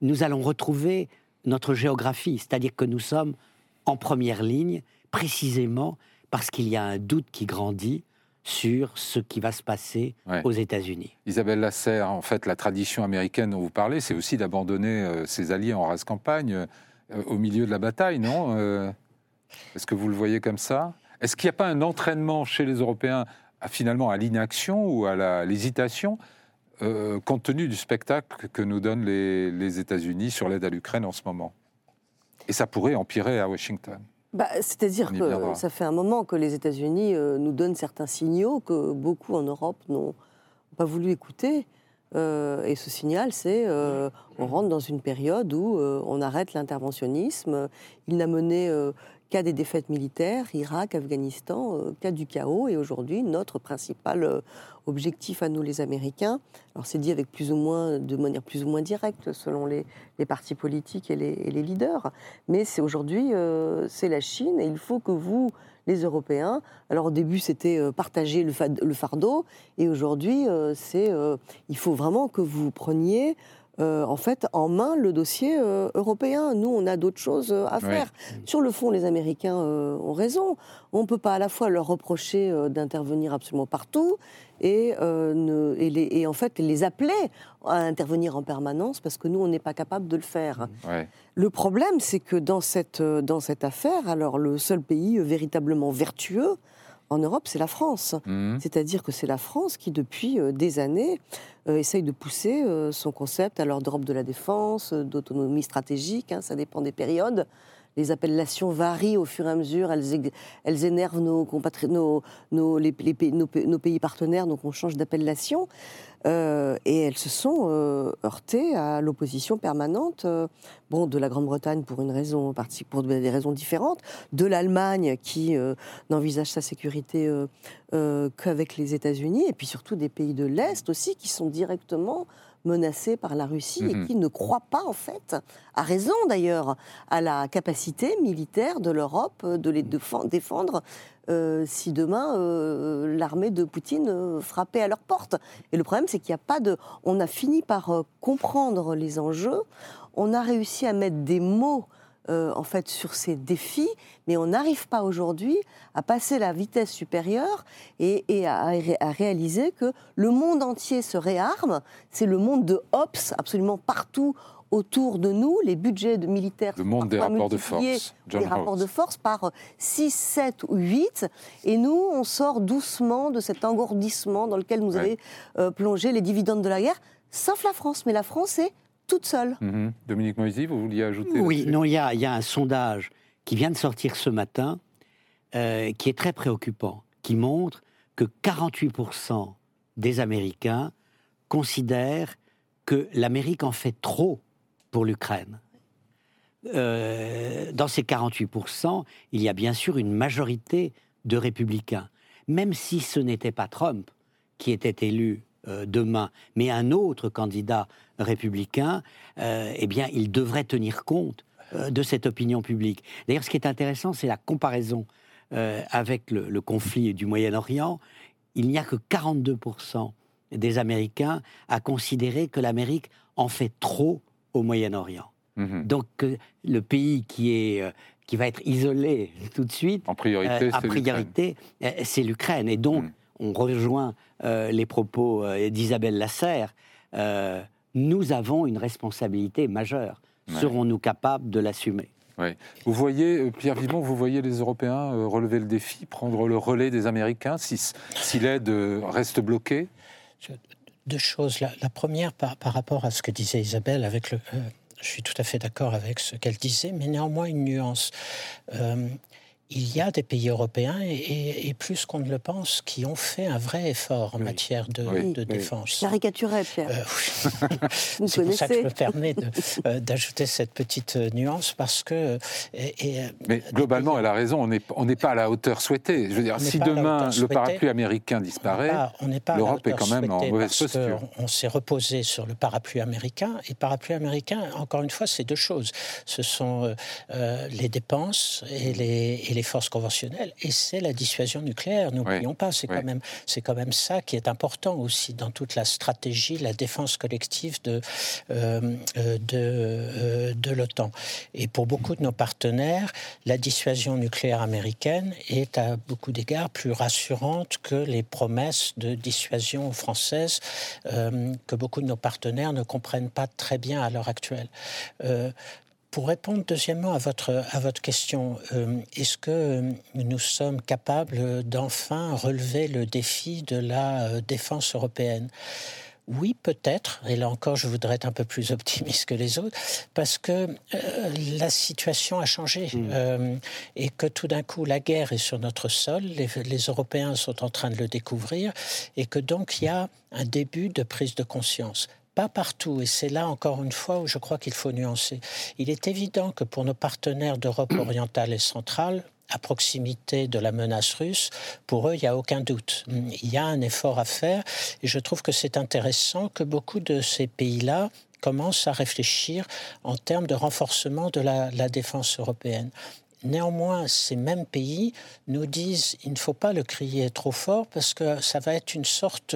S1: nous allons retrouver notre géographie, c'est-à-dire que nous sommes en première ligne, précisément parce qu'il y a un doute qui grandit sur ce qui va se passer aux États-Unis.
S3: Isabelle Lasserre, en fait, la tradition américaine dont vous parlez, c'est aussi d'abandonner euh, ses alliés en race campagne euh, au milieu de la bataille, non euh, Est-ce que vous le voyez comme ça? Est-ce qu'il n'y a pas un entraînement chez les Européens à, finalement à l'inaction ou à l'hésitation? Euh, compte tenu du spectacle que nous donnent les, États-Unis sur l'aide à l'Ukraine en ce moment. Et ça pourrait empirer à Washington.
S5: Bah, C'est-à-dire que ça fait un moment que les États-Unis euh, nous donnent certains signaux que beaucoup en Europe n'ont pas voulu écouter. Euh, et ce signal, c'est on rentre dans une période où on arrête l'interventionnisme. Il n'a mené qu'à des défaites militaires, Irak, Afghanistan, qu'à du chaos. Et aujourd'hui, notre principal objectif à nous les Américains. Alors c'est dit avec plus ou moins, de manière plus ou moins directe selon les, partis politiques et les, leaders, mais c'est aujourd'hui euh, c'est la Chine et il faut que vous les Européens. Alors au début c'était euh, partager le, fardeau et aujourd'hui euh, c'est il faut vraiment que vous preniez euh, en fait en main le dossier euh, européen. Nous, on a d'autres choses euh, à faire. Sur le fond, les Américains ont raison. On ne peut pas à la fois leur reprocher d'intervenir absolument partout et, en fait les appeler à intervenir en permanence parce que nous, on n'est pas capable de le faire. Le problème, c'est que dans cette, dans cette affaire, alors le seul pays véritablement vertueux, en Europe, c'est la France. Mmh. C'est-à-dire que c'est la France qui, depuis des années, euh, essaye de pousser euh, son concept à d'Europe de la défense, euh, d'autonomie stratégique, hein, ça dépend des périodes. Les appellations varient au fur et à mesure, elles, elles énervent nos, nos, nos, les, nos, pays partenaires, donc on change d'appellation. Euh, et elles se sont euh, heurtées à l'opposition permanente euh, de la Grande-Bretagne pour, une raison, pour des raisons différentes, de l'Allemagne qui n'envisage sa sécurité qu'avec les États-Unis, et puis surtout des pays de l'Est aussi qui sont directement menacés par la Russie et mhm. qui ne croient pas, en fait, à raison d'ailleurs, à la capacité militaire de l'Europe de les défendre euh, si demain euh, l'armée de Poutine euh, frappait à leur porte. Et le problème, c'est qu'il n'y a pas de. On a fini par comprendre les enjeux. On a réussi à mettre des mots. En fait, sur ces défis, mais on n'arrive pas aujourd'hui à passer la vitesse supérieure et, à, à, réaliser que le monde entier se réarme. C'est le monde de Hobbes, absolument partout autour de nous, les budgets de militaires
S3: le monde des rapports de force,
S5: John rapports de force par 6, 7 ou 8, et nous, on sort doucement de cet engourdissement dans lequel nous avaient euh, plongé les dividendes de la guerre, sauf la France. Mais la France est toute seule.
S3: Mhm. Dominique Moisy, vous vouliez ajouter
S1: Oui, non, il y, a, un sondage qui vient de sortir ce matin, euh, qui est très préoccupant, qui montre que 48% des Américains considèrent que l'Amérique en fait trop pour l'Ukraine. Euh, dans ces 48%, il y a bien sûr une majorité de républicains. Même si ce n'était pas Trump qui était élu euh, demain, mais un autre candidat républicain, euh, eh bien, il devrait tenir compte de cette opinion publique. D'ailleurs, ce qui est intéressant, c'est la comparaison avec le, le conflit du Moyen-Orient. Il n'y a que 42% des Américains à considérer que l'Amérique en fait trop au Moyen-Orient. Mhm. Donc le pays qui est euh, qui va être isolé tout de suite,
S3: en priorité,
S1: euh, euh, c'est l'Ukraine. Et donc, mhm. On rejoint les propos d'Isabelle Lasserre. nous avons une responsabilité majeure. Serons-nous capables de l'assumer?
S3: Vous voyez, Pierre Vimon, vous voyez les Européens relever le défi, prendre le relais des Américains si, si l'aide reste bloquée?
S4: Deux choses. La, première, par, par, rapport à ce que disait Isabelle, avec le, je suis tout à fait d'accord avec ce qu'elle disait, mais néanmoins une nuance. Euh, il y a des pays européens, et, plus qu'on ne le pense, qui ont fait un vrai effort en matière de, oui, de défense.
S5: Caricaturait, Pierre. Euh, <laughs>
S4: C'est pour ça que je me permets <laughs> euh, d'ajouter cette petite euh, nuance, parce que...
S3: Mais globalement, elle a raison, on n'est pas à la hauteur souhaitée. Je veux dire, si demain le parapluie américain disparaît, l'Europe est quand même en mauvaise posture.
S4: On s'est reposé sur le parapluie américain, et parapluie américain, encore une fois, c'est deux choses. Ce sont les dépenses et les les forces conventionnelles, et c'est la dissuasion nucléaire. N'oublions pas, c'est quand même c'est quand même ça qui est important aussi dans toute la stratégie, la défense collective de euh, euh, de, euh, de l'OTAN. Et pour beaucoup de nos partenaires, la dissuasion nucléaire américaine est à beaucoup d'égards plus rassurante que les promesses de dissuasion française que beaucoup de nos partenaires ne comprennent pas très bien à l'heure actuelle. Pour répondre deuxièmement à votre, à votre question, euh, est-ce que euh, nous sommes capables d'enfin relever le défi de la euh, défense européenne? Oui, peut-être, et là encore, je voudrais être un peu plus <laughs> optimiste que les autres, parce que la situation a changé mmh. et que tout d'un coup, la guerre est sur notre sol, les, les, Européens sont en train de le découvrir, et que donc il y a un début de prise de conscience pas partout, et c'est là encore une fois où je crois qu'il faut nuancer. Il est évident que pour nos partenaires d'Europe orientale et centrale, à proximité de la menace russe, pour eux, il n'y a aucun doute. Il y a un effort à faire, et je trouve que c'est intéressant que beaucoup de ces pays-là commencent à réfléchir en termes de renforcement de la, la défense européenne. Néanmoins, ces mêmes pays nous disent il ne faut pas le crier trop fort parce que ça va être une sorte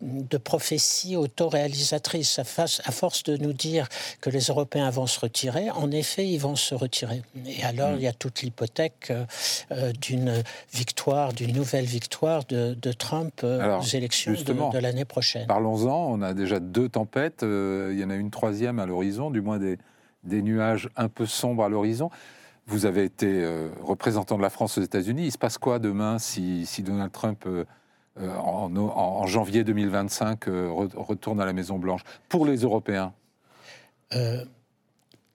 S4: de prophétie autoréalisatrice. À force de nous dire que les Européens vont se retirer, en effet, ils vont se retirer. Et alors, il y a toute l'hypothèque euh, d'une victoire, d'une nouvelle victoire de, Trump euh, aux élections de, l'année prochaine.
S3: Parlons-en, on a déjà deux tempêtes, euh, il y en a une troisième à l'horizon, du moins des, des nuages un peu sombres à l'horizon. Vous avez été euh, représentant de la France aux États-Unis. Il se passe quoi demain si, Donald Trump, euh, euh, en, janvier 2025, retourne à la Maison-Blanche Pour les Européens?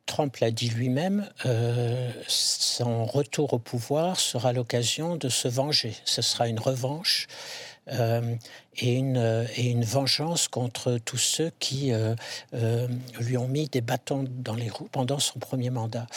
S4: Trump l'a dit lui-même, son retour au pouvoir sera l'occasion de se venger. Ce sera une revanche. et, une, et une vengeance contre tous ceux qui lui ont mis des bâtons dans les roues pendant son premier mandat.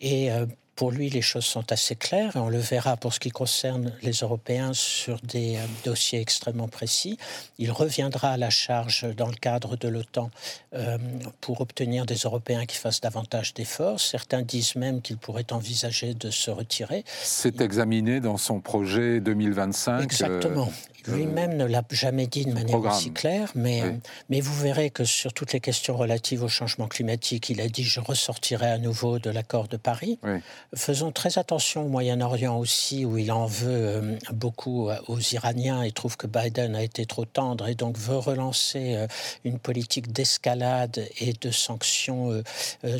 S4: Et pour lui, les choses sont assez claires et on le verra pour ce qui concerne les Européens sur des euh, dossiers extrêmement précis. Il reviendra à la charge dans le cadre de l'OTAN euh, pour obtenir des Européens qui fassent davantage d'efforts. Certains disent même qu'il pourrait envisager de se retirer.
S3: C'est examiné dans son projet 2025.
S4: Exactement. Lui-même ne l'a jamais dit de manière aussi claire, mais, mais vous verrez que sur toutes les questions relatives au changement climatique, il a dit je ressortirai à nouveau de l'accord de Paris. Faisons très attention au Moyen-Orient aussi, où il en veut euh, beaucoup euh, aux Iraniens et trouve que Biden a été trop tendre et donc veut relancer euh, une politique d'escalade et de sanctions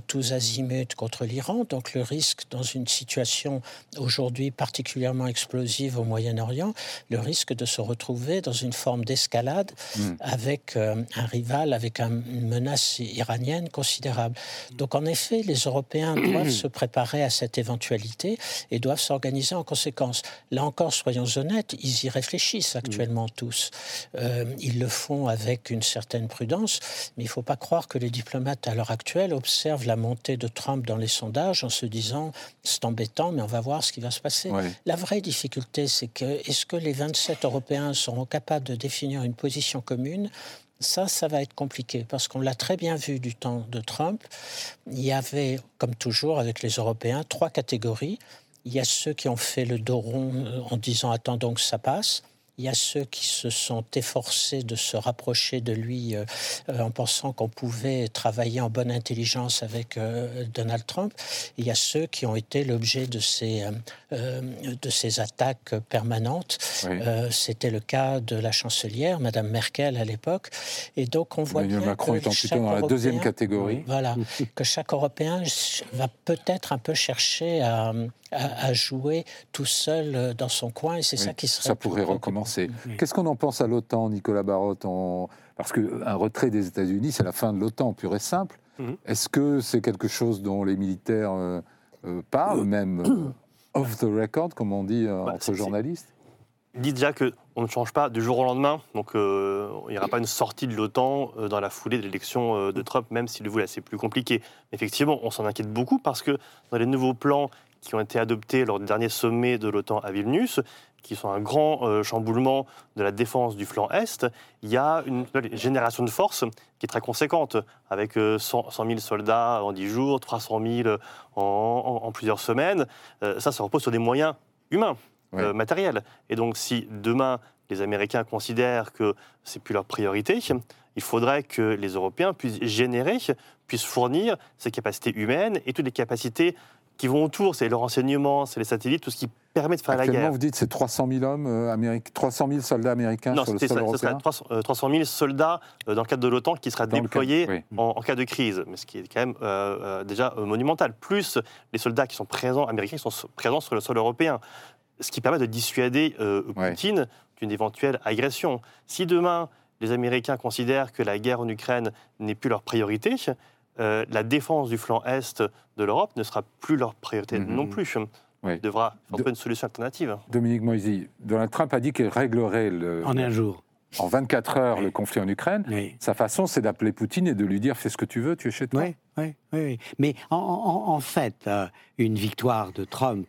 S4: tous azimuts contre l'Iran. Donc le risque dans une situation aujourd'hui particulièrement explosive au Moyen-Orient, le risque de se retrouver dans une forme d'escalade hmm. avec un rival, avec une menace iranienne considérable. Donc en effet, les Européens <clears throat> doivent se préparer à cette éventualité et doivent s'organiser en conséquence. Là encore, soyons honnêtes, ils y réfléchissent actuellement hmm. tous. Euh, ils le font avec une certaine prudence, mais il ne faut pas croire que les diplomates à l'heure actuelle observent la montée de Trump dans les sondages en se disant c'est embêtant, mais on va voir ce qui va se passer. La vraie difficulté, c'est que est-ce que les 27 Européens seront capables de définir une position commune, ça, ça va être compliqué parce qu'on l'a très bien vu du temps de Trump. Il y avait, comme toujours avec les Européens, trois catégories. Il y a ceux qui ont fait le dos rond euh, en disant attendons que ça passe. Il y a ceux qui se sont efforcés de se rapprocher de lui euh, euh, en pensant qu'on pouvait travailler en bonne intelligence avec euh, Donald Trump. Il y a ceux qui ont été l'objet de ces, de ces attaques permanentes. C'était le cas de la chancelière, Madame Merkel à l'époque. Et donc on voit
S3: Emmanuel Macron étant plutôt dans la deuxième catégorie.
S4: Voilà, <laughs> que chaque Européen va peut-être un peu chercher à, à, jouer tout seul dans son coin, et c'est ça qui serait.
S3: Ça pourrait recommencer. Qu'est-ce qu'on en pense à l'OTAN, Nicolas Barotte Parce qu'un retrait des États-Unis, c'est la fin de l'OTAN, pur et simple. Mhm. Est-ce que c'est quelque chose dont les militaires euh, euh, parlent, même euh, <coughs> off the record, comme on dit bah, entre journalistes
S6: Dites déjà qu'on ne change pas du jour au lendemain, donc il n'y aura pas une sortie de l'OTAN dans la foulée de l'élection de Trump, même si le voulait c'est plus compliqué. Effectivement, on s'en inquiète beaucoup parce que dans les nouveaux plans qui ont été adoptés lors du dernier sommet de l'OTAN à Vilnius, qui sont un grand euh, chamboulement de la défense du flanc Est, il y a une, génération de force qui est très conséquente, avec 100, euh, 000 soldats en 10 jours, 300 000 en, plusieurs semaines. Euh, ça, ça repose sur des moyens humains, matériels. Et donc, si demain, les Américains considèrent que c'est plus leur priorité, il faudrait que les Européens puissent générer, puissent fournir ces capacités humaines et toutes les capacités qui vont autour, c'est le renseignement, c'est les satellites, tout ce qui permet de faire la guerre.
S3: vous dites c'est 300 000 hommes, euh, 300 000 soldats américains sur le sol européen
S6: 300, 000 soldats euh, dans le cadre de l'OTAN qui seraient déployés en, cas de crise, mais ce qui est quand même euh, euh, déjà monumental. Plus les soldats qui sont présents, américains, qui sont présents sur le sol européen. Ce qui permet de dissuader Poutine d'une éventuelle agression. Si demain, les Américains considèrent que la guerre en Ukraine n'est plus leur priorité, euh, la défense du flanc est de l'Europe ne sera plus leur priorité mhm. non plus. Il devra trouver une solution alternative.
S3: Dominique Moisy, Donald Trump a dit qu'il réglerait le,
S1: en un jour.
S3: En 24 heures, le conflit en Ukraine. Sa façon, c'est d'appeler Poutine et de lui dire fais ce que tu veux, tu es chez toi.
S1: Oui, oui, oui. Mais en, fait, euh, une victoire de Trump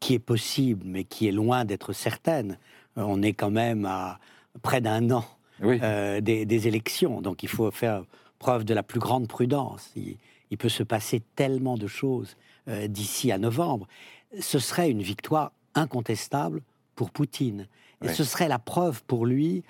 S1: qui est possible, mais qui est loin d'être certaine, euh, on est quand même à près d'un an des, des, élections. Donc il faut faire preuve de la plus grande prudence. Il, peut se passer tellement de choses euh, d'ici à novembre. Ce serait une victoire incontestable pour Poutine. Et ce serait la preuve pour lui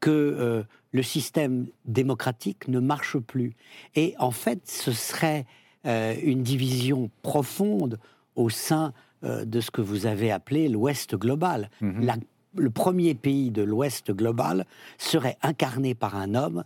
S1: que euh, le système démocratique ne marche plus. Et en fait, ce serait euh, une division profonde au sein de ce que vous avez appelé l'Ouest global. Mm-hmm. le premier pays de l'Ouest global serait incarné par un homme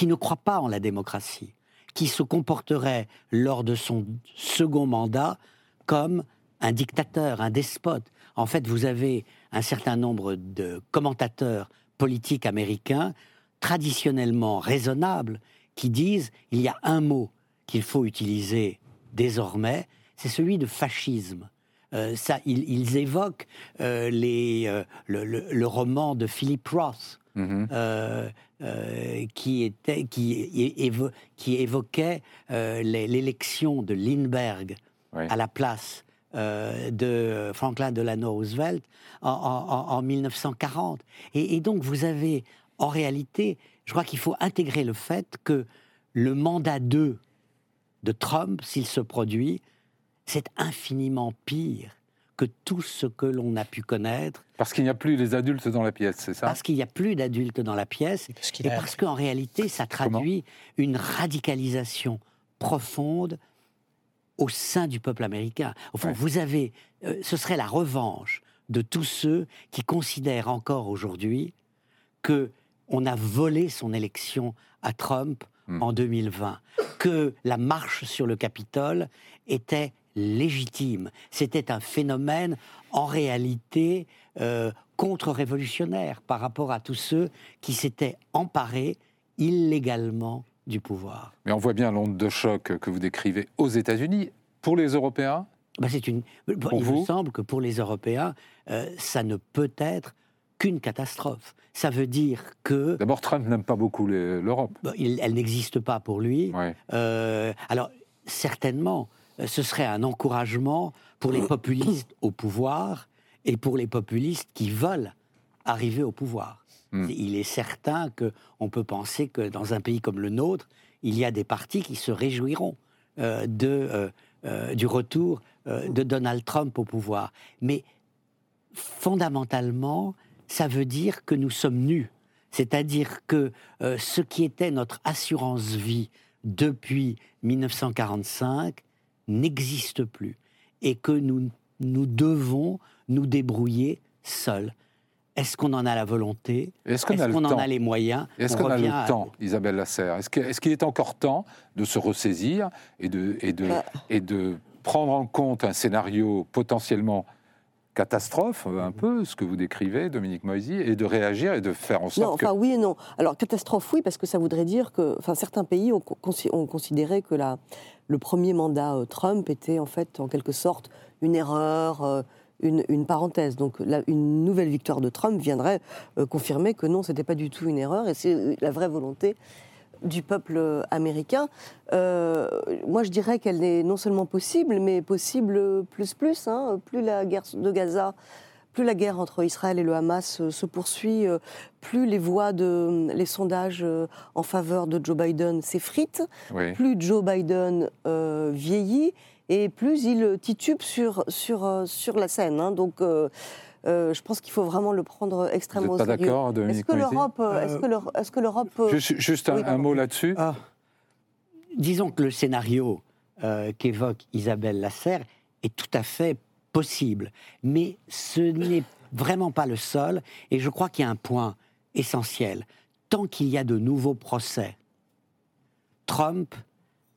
S1: qui ne croit pas en la démocratie, qui se comporterait lors de son second mandat comme un dictateur, un despote. En fait, vous avez un certain nombre de commentateurs politiques américains traditionnellement raisonnables qui disent il y a un mot qu'il faut utiliser désormais, c'est celui de fascisme. Euh, ça, ils, évoquent euh, les, euh, le, roman de Philip Roth, Mhm. Euh, euh, qui, était, qui, qui évoquait euh, l'élection de Lindbergh à la place de Franklin Delano Roosevelt en, 1940. Et, et, donc vous avez, en réalité, je crois qu'il faut intégrer le fait que le mandat 2 de Trump, s'il se produit, c'est infiniment pire que tout ce que l'on a pu connaître.
S3: Parce qu'il n'y a plus les adultes dans la pièce, c'est ça?
S1: Parce qu'il n'y a plus d'adultes dans la pièce, et parce qu'en réalité, ça traduit une radicalisation profonde au sein du peuple américain. Au fond, vous avez, euh, ce serait la revanche de tous ceux qui considèrent encore aujourd'hui que on a volé son élection à Trump hmm. en 2020, que la marche sur le Capitole était légitime. C'était un phénomène en réalité euh, contre-révolutionnaire par rapport à tous ceux qui s'étaient emparés illégalement du pouvoir.
S3: Mais on voit bien l'onde de choc que vous décrivez aux États-Unis. Pour les Européens?
S1: Bah, c'est une... Il me semble que pour les Européens, euh, ça ne peut être qu'une catastrophe. Ça veut dire que...
S3: D'abord, Trump n'aime pas beaucoup l'Europe.
S1: elle n'existe pas pour lui. Euh, alors, certainement, ce serait un encouragement pour les populistes au pouvoir et pour les populistes qui veulent arriver au pouvoir. Hmm. Il est certain qu'on peut penser que dans un pays comme le nôtre, il y a des partis qui se réjouiront euh, de, euh, du retour de Donald Trump au pouvoir. Mais fondamentalement, ça veut dire que nous sommes nus. C'est-à-dire que euh, ce qui était notre assurance vie depuis 1945 n'existe plus et que nous, nous devons nous débrouiller seuls. Est-ce qu'on en a la volonté?
S3: Est-ce qu'on
S1: en a les moyens?
S3: Est-ce qu'on a le temps, Isabelle Lasserre? Est-ce qu'il est, encore temps de se ressaisir et de, et de, bah. et de prendre en compte un scénario potentiellement catastrophe, un mhm. peu, ce que vous décrivez, Dominique Moisy, et de réagir et de faire en sorte
S5: non, enfin, oui et non. Alors, catastrophe, oui, parce que ça voudrait dire que enfin, certains pays ont, considéré que la, le premier mandat euh, Trump était, en fait, en quelque sorte, une erreur, euh, une, parenthèse. Donc, une nouvelle victoire de Trump viendrait euh, confirmer que non, ce n'était pas du tout une erreur, et c'est la vraie volonté du peuple américain. Euh, moi, je dirais qu'elle est non seulement possible, mais possible plus plus. Hein. Plus la guerre de Gaza, plus la guerre entre Israël et le Hamas se poursuit, euh, plus les voix de les sondages euh, en faveur de Joe Biden s'effritent, plus Joe Biden vieillit et plus il titube sur sur sur la scène. Hein. Donc euh, je pense qu'il faut vraiment le prendre extrêmement
S3: Vous pas d'accord, Dominique
S5: Est-ce que l'Europe, est-ce que l'Europe,
S3: juste, un, mot là-dessus. Ah.
S1: disons que le scénario euh, qu'évoque Isabelle Lasserre est tout à fait possible, mais ce n'est vraiment pas le seul. Et je crois qu'il y a un point essentiel. Tant qu'il y a de nouveaux procès, Trump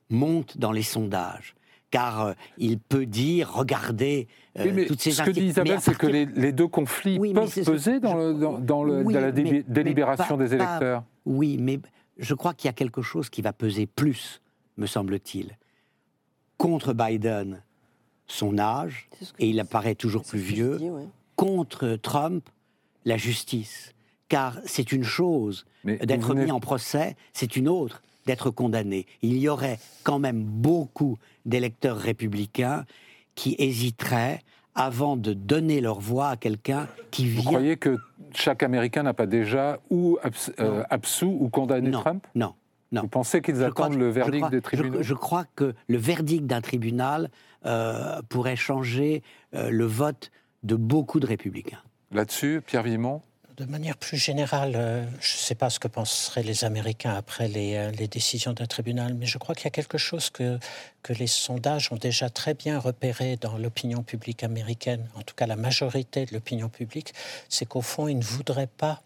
S1: monte dans les sondages car euh, il peut dire, regardez,
S3: euh, toutes ces Ce que dit Isabelle, c'est que les, deux conflits peuvent peser dans, la délibération des électeurs.
S1: oui, mais je crois qu'il y a quelque chose qui va peser plus, me semble-t-il. Contre Biden, son âge, et il apparaît toujours plus vieux. Contre Trump, la justice. Car c'est une chose d'être mis en procès, c'est une autre d'être condamné. Il y aurait quand même beaucoup d'électeurs républicains qui hésiteraient avant de donner leur voix à quelqu'un qui vient.
S3: Vous croyez que chaque Américain n'a pas déjà ou euh, absous ou condamné Trump
S1: Non. Non.
S3: Vous pensez qu'ils attendent le verdict des tribunaux
S1: je, crois que le verdict d'un tribunal euh, pourrait changer euh, le vote de beaucoup de républicains.
S3: Là-dessus, Pierre Vimont
S4: de manière plus générale, euh, je ne sais pas ce que penseraient les Américains après euh, les, décisions d'un tribunal, mais je crois qu'il y a quelque chose que, que les sondages ont déjà très bien repéré dans l'opinion publique américaine, en tout cas la majorité de l'opinion publique, c'est qu'au fond, ils ne voudraient pas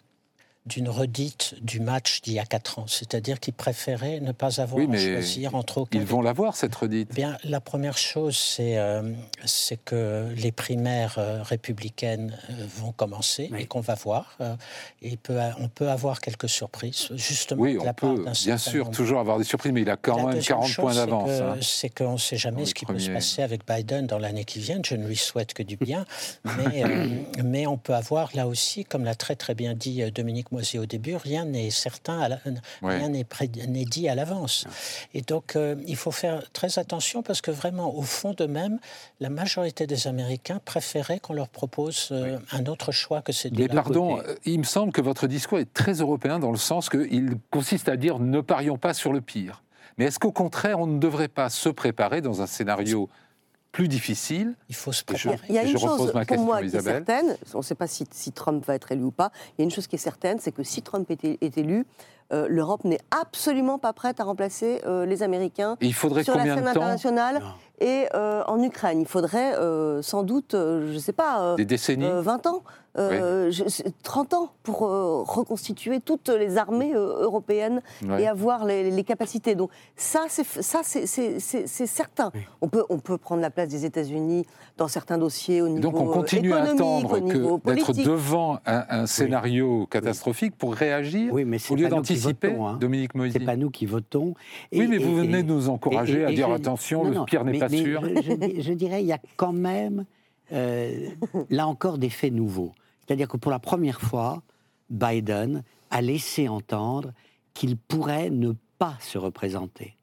S4: d'une redite du match d'il y a quatre ans. C'est-à-dire qu'ils préféraient ne pas avoir à choisir entre aucun.
S3: Ils vont l'avoir, cette redite
S4: Bien, la première chose, c'est euh, que les primaires euh, républicaines euh, vont commencer et qu'on va voir. et peut, on peut avoir quelques surprises, justement.
S3: Oui, on peut, bien sûr, toujours avoir des surprises, mais il a quand même 40 points d'avance.
S4: C'est qu'on ne sait jamais ce qui peut se passer avec Biden dans l'année qui vient. Je ne lui souhaite que du bien. mais, <coughs> mais on peut avoir là aussi, comme l'a très très bien dit Dominique au début, rien n'est certain, rien n'est dit à l'avance. Et donc, euh, il faut faire très attention parce que vraiment, au fond de même, la majorité des Américains préféraient qu'on leur propose euh, un autre choix que c'est
S3: Mais pardon, euh, il me semble que votre discours est très européen dans le sens qu'il consiste à dire ne parions pas sur le pire. Mais est-ce qu'au contraire, on ne devrait pas se préparer dans un scénario plus difficile.
S4: Il faut se préparer.
S5: il y a une chose pour moi qui est certaine, on ne sait pas si, Trump va être élu ou pas, il y a une chose qui est certaine, c'est que si Trump est, élu, euh, l'Europe n'est absolument pas prête à remplacer euh, les Américains
S3: il faudrait sur la scène
S5: internationale et euh, en Ukraine. Il faudrait sans doute, je ne sais pas,
S3: des décennies,
S5: 20 ans. 30 ans pour reconstituer toutes les armées européennes et avoir les, capacités. Donc ça, c'est certain. On, peut, on peut prendre la place des États-Unis dans certains dossiers au niveau
S3: Donc on continue à attendre d'être devant un, scénario catastrophique pour réagir oui, mais au lieu d'anticiper, hein. Dominique Moïse.
S1: C'est pas nous qui votons.
S3: oui, mais vous venez de nous encourager à dire attention, le pire n'est pas sûr.
S1: Je, je, dirais, il y a quand même, euh, là encore, des faits nouveaux. C'est-à-dire que pour la première fois, Biden a laissé entendre qu'il pourrait ne pas se représenter.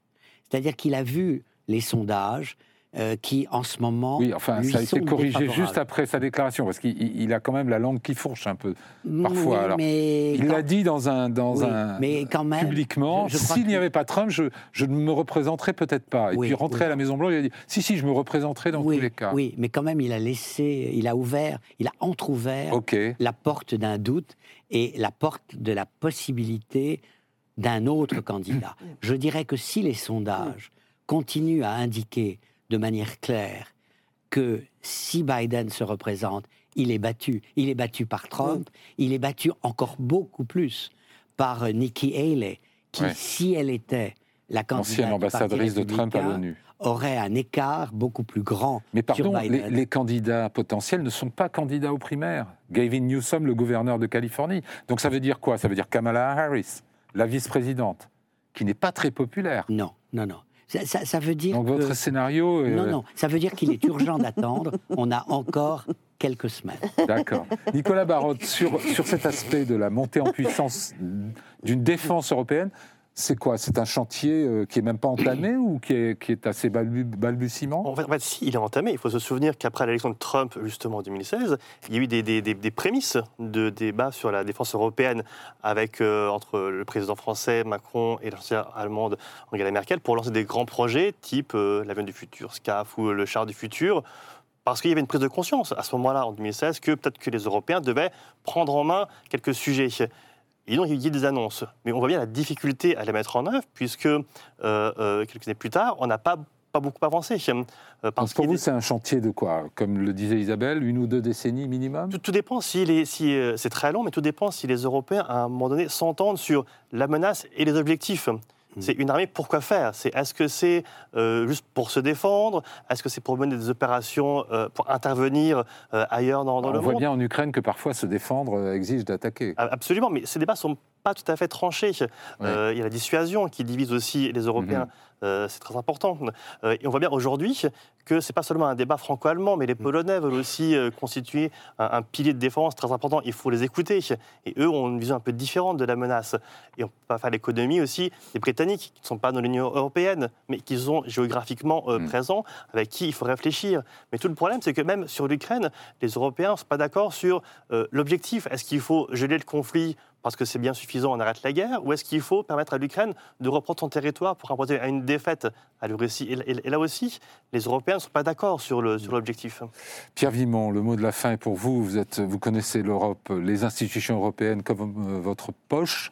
S1: C'est-à-dire qu'il a vu les sondages euh, qui, en ce moment.
S3: Oui, enfin, ça a été corrigé juste après sa déclaration, parce qu'il a quand même la langue qui fourche un peu, parfois. Alors, il l'a dit dans un. Dans un
S1: mais quand même.
S3: Publiquement, s'il n'y avait pas Trump, je, je, ne me représenterai peut-être pas. Et puis, rentré à la Maison-Blanche, il a dit si, si, je me représenterai dans tous les cas.
S1: Oui, mais quand même, il a laissé, il a ouvert, il a entrouvert la porte d'un doute et la porte de la possibilité d'un autre candidat. <clears throat> Je dirais que si les sondages continuent à indiquer de manière claire que si Biden se représente, il est battu. Il est battu par Trump, il est battu encore beaucoup plus par Nikki Haley, qui, si elle était la candidate
S3: ancienne ambassadrice de Trump à l'ONU,
S1: aurait un écart beaucoup plus grand.
S3: Mais pardon,
S1: sur
S3: les, les, candidats potentiels ne sont pas candidats aux primaires. Gavin Newsom, le gouverneur de Californie. Donc ça veut dire quoi? Ça veut dire Kamala Harris, la vice-présidente, qui n'est pas très populaire.
S1: Non, non, non. Ça, veut dire.
S3: Donc votre scénario.
S1: Non, non. Ça veut dire qu'il est urgent d'attendre. On a encore quelques semaines.
S3: D'accord. Nicolas Barotte, sur, sur cet aspect de la montée en puissance d'une défense européenne, c'est quoi? C'est un chantier euh, qui est même pas entamé ou qui est, qui est assez balbutiement?
S6: En fait, si, il est entamé. Il faut se souvenir qu'après l'élection de Trump, justement en 2016, il y a eu des, des, des, prémices de débat sur la défense européenne avec, euh, entre le président français Macron et la chancelière allemande Angela Merkel pour lancer des grands projets type euh, l'avion du futur, SCAF ou le char du futur parce qu'il y avait une prise de conscience à ce moment-là, en 2016, que peut-être que les Européens devaient prendre en main quelques sujets. Et donc, il y a des annonces. Mais on voit bien la difficulté à les mettre en œuvre, puisque euh, euh, quelques années plus tard, on n'a pas, pas beaucoup avancé.
S3: Euh, parce pour vous, c'est un chantier de quoi? Comme le disait Isabelle, une ou deux décennies minimum?
S6: Tout, dépend si, les, si c'est très long, mais tout dépend si les Européens, à un moment donné, s'entendent sur la menace et les objectifs. Mm. C'est une armée, pourquoi faire? C'est Est-ce que c'est euh, juste pour se défendre? Est-ce que c'est pour mener des opérations, euh, pour intervenir euh, ailleurs dans, dans le
S3: monde On voit bien en Ukraine que parfois se défendre exige d'attaquer.
S6: Absolument, mais ces débats ne sont pas tout à fait tranchés. Il y a la dissuasion qui divise aussi les Européens. Mm-hmm. Euh, c'est très important. Euh, et on voit bien aujourd'hui que ce n'est pas seulement un débat franco-allemand, mais les Polonais veulent aussi euh, constituer un, pilier de défense très important. Il faut les écouter. Et eux ont une vision un peu différente de la menace. Et on peut faire l'économie aussi des Britanniques, qui ne sont pas dans l'Union européenne, mais qui sont géographiquement mm. présents, avec qui il faut réfléchir. Mais tout le problème, c'est que même sur l'Ukraine, les Européens ne sont pas d'accord sur l'objectif. Est-ce qu'il faut geler le conflit parce que c'est bien suffisant, on arrête la guerre Ou est-ce qu'il faut permettre à l'Ukraine de reprendre son territoire pour imposer une défaite à l'Ukraine et, là aussi, les Européens ne sont pas d'accord sur l'objectif.
S3: Pierre Vimon, le mot de la fin est pour vous. Vous, êtes, vous connaissez l'Europe, les institutions européennes comme euh, votre poche.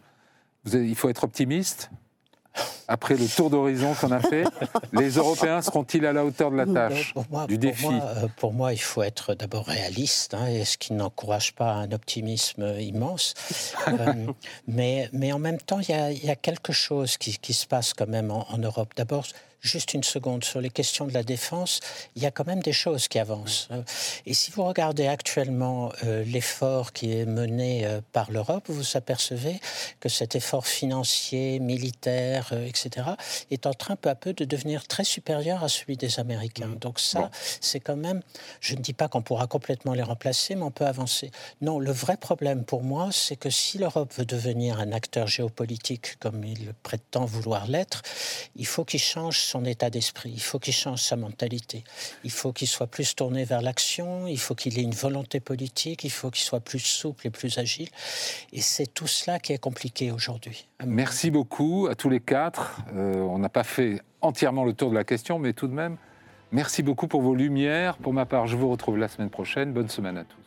S3: Il faut être optimiste? Après le tour d'horizon qu'on a fait, <laughs> les Européens seront-ils à la hauteur de la tâche, du défi
S4: euh, pour moi, il faut être d'abord réaliste, hein, et ce qui n'encourage pas un optimisme immense. <laughs> Euh, mais, mais en même temps, il y a, quelque chose qui, se passe quand même en, en Europe. D'abord, juste une seconde, sur les questions de la défense, il y a quand même des choses qui avancent. Euh, et si vous regardez actuellement euh, l'effort qui est mené euh, par l'Europe, vous apercevez que cet effort financier, militaire, etc., est en train peu à peu de devenir très supérieur à celui des Américains. Donc ça, c'est quand même, je ne dis pas qu'on pourra complètement les remplacer, mais on peut avancer. Non, le vrai problème pour moi, c'est que si l'Europe veut devenir un acteur géopolitique comme il prétend vouloir l'être, il faut qu'il change son état d'esprit, il faut qu'il change sa mentalité, il faut qu'il soit plus tourné vers l'action, il faut qu'il ait une volonté politique, il faut qu'il soit plus souple et plus agile. Et c'est tout cela qui est compliqué aujourd'hui.
S3: Merci beaucoup à tous les quatre. Euh, on n'a pas fait entièrement le tour de la question, mais tout de même, merci beaucoup pour vos lumières. Pour ma part, je vous retrouve la semaine prochaine. Bonne semaine à tous.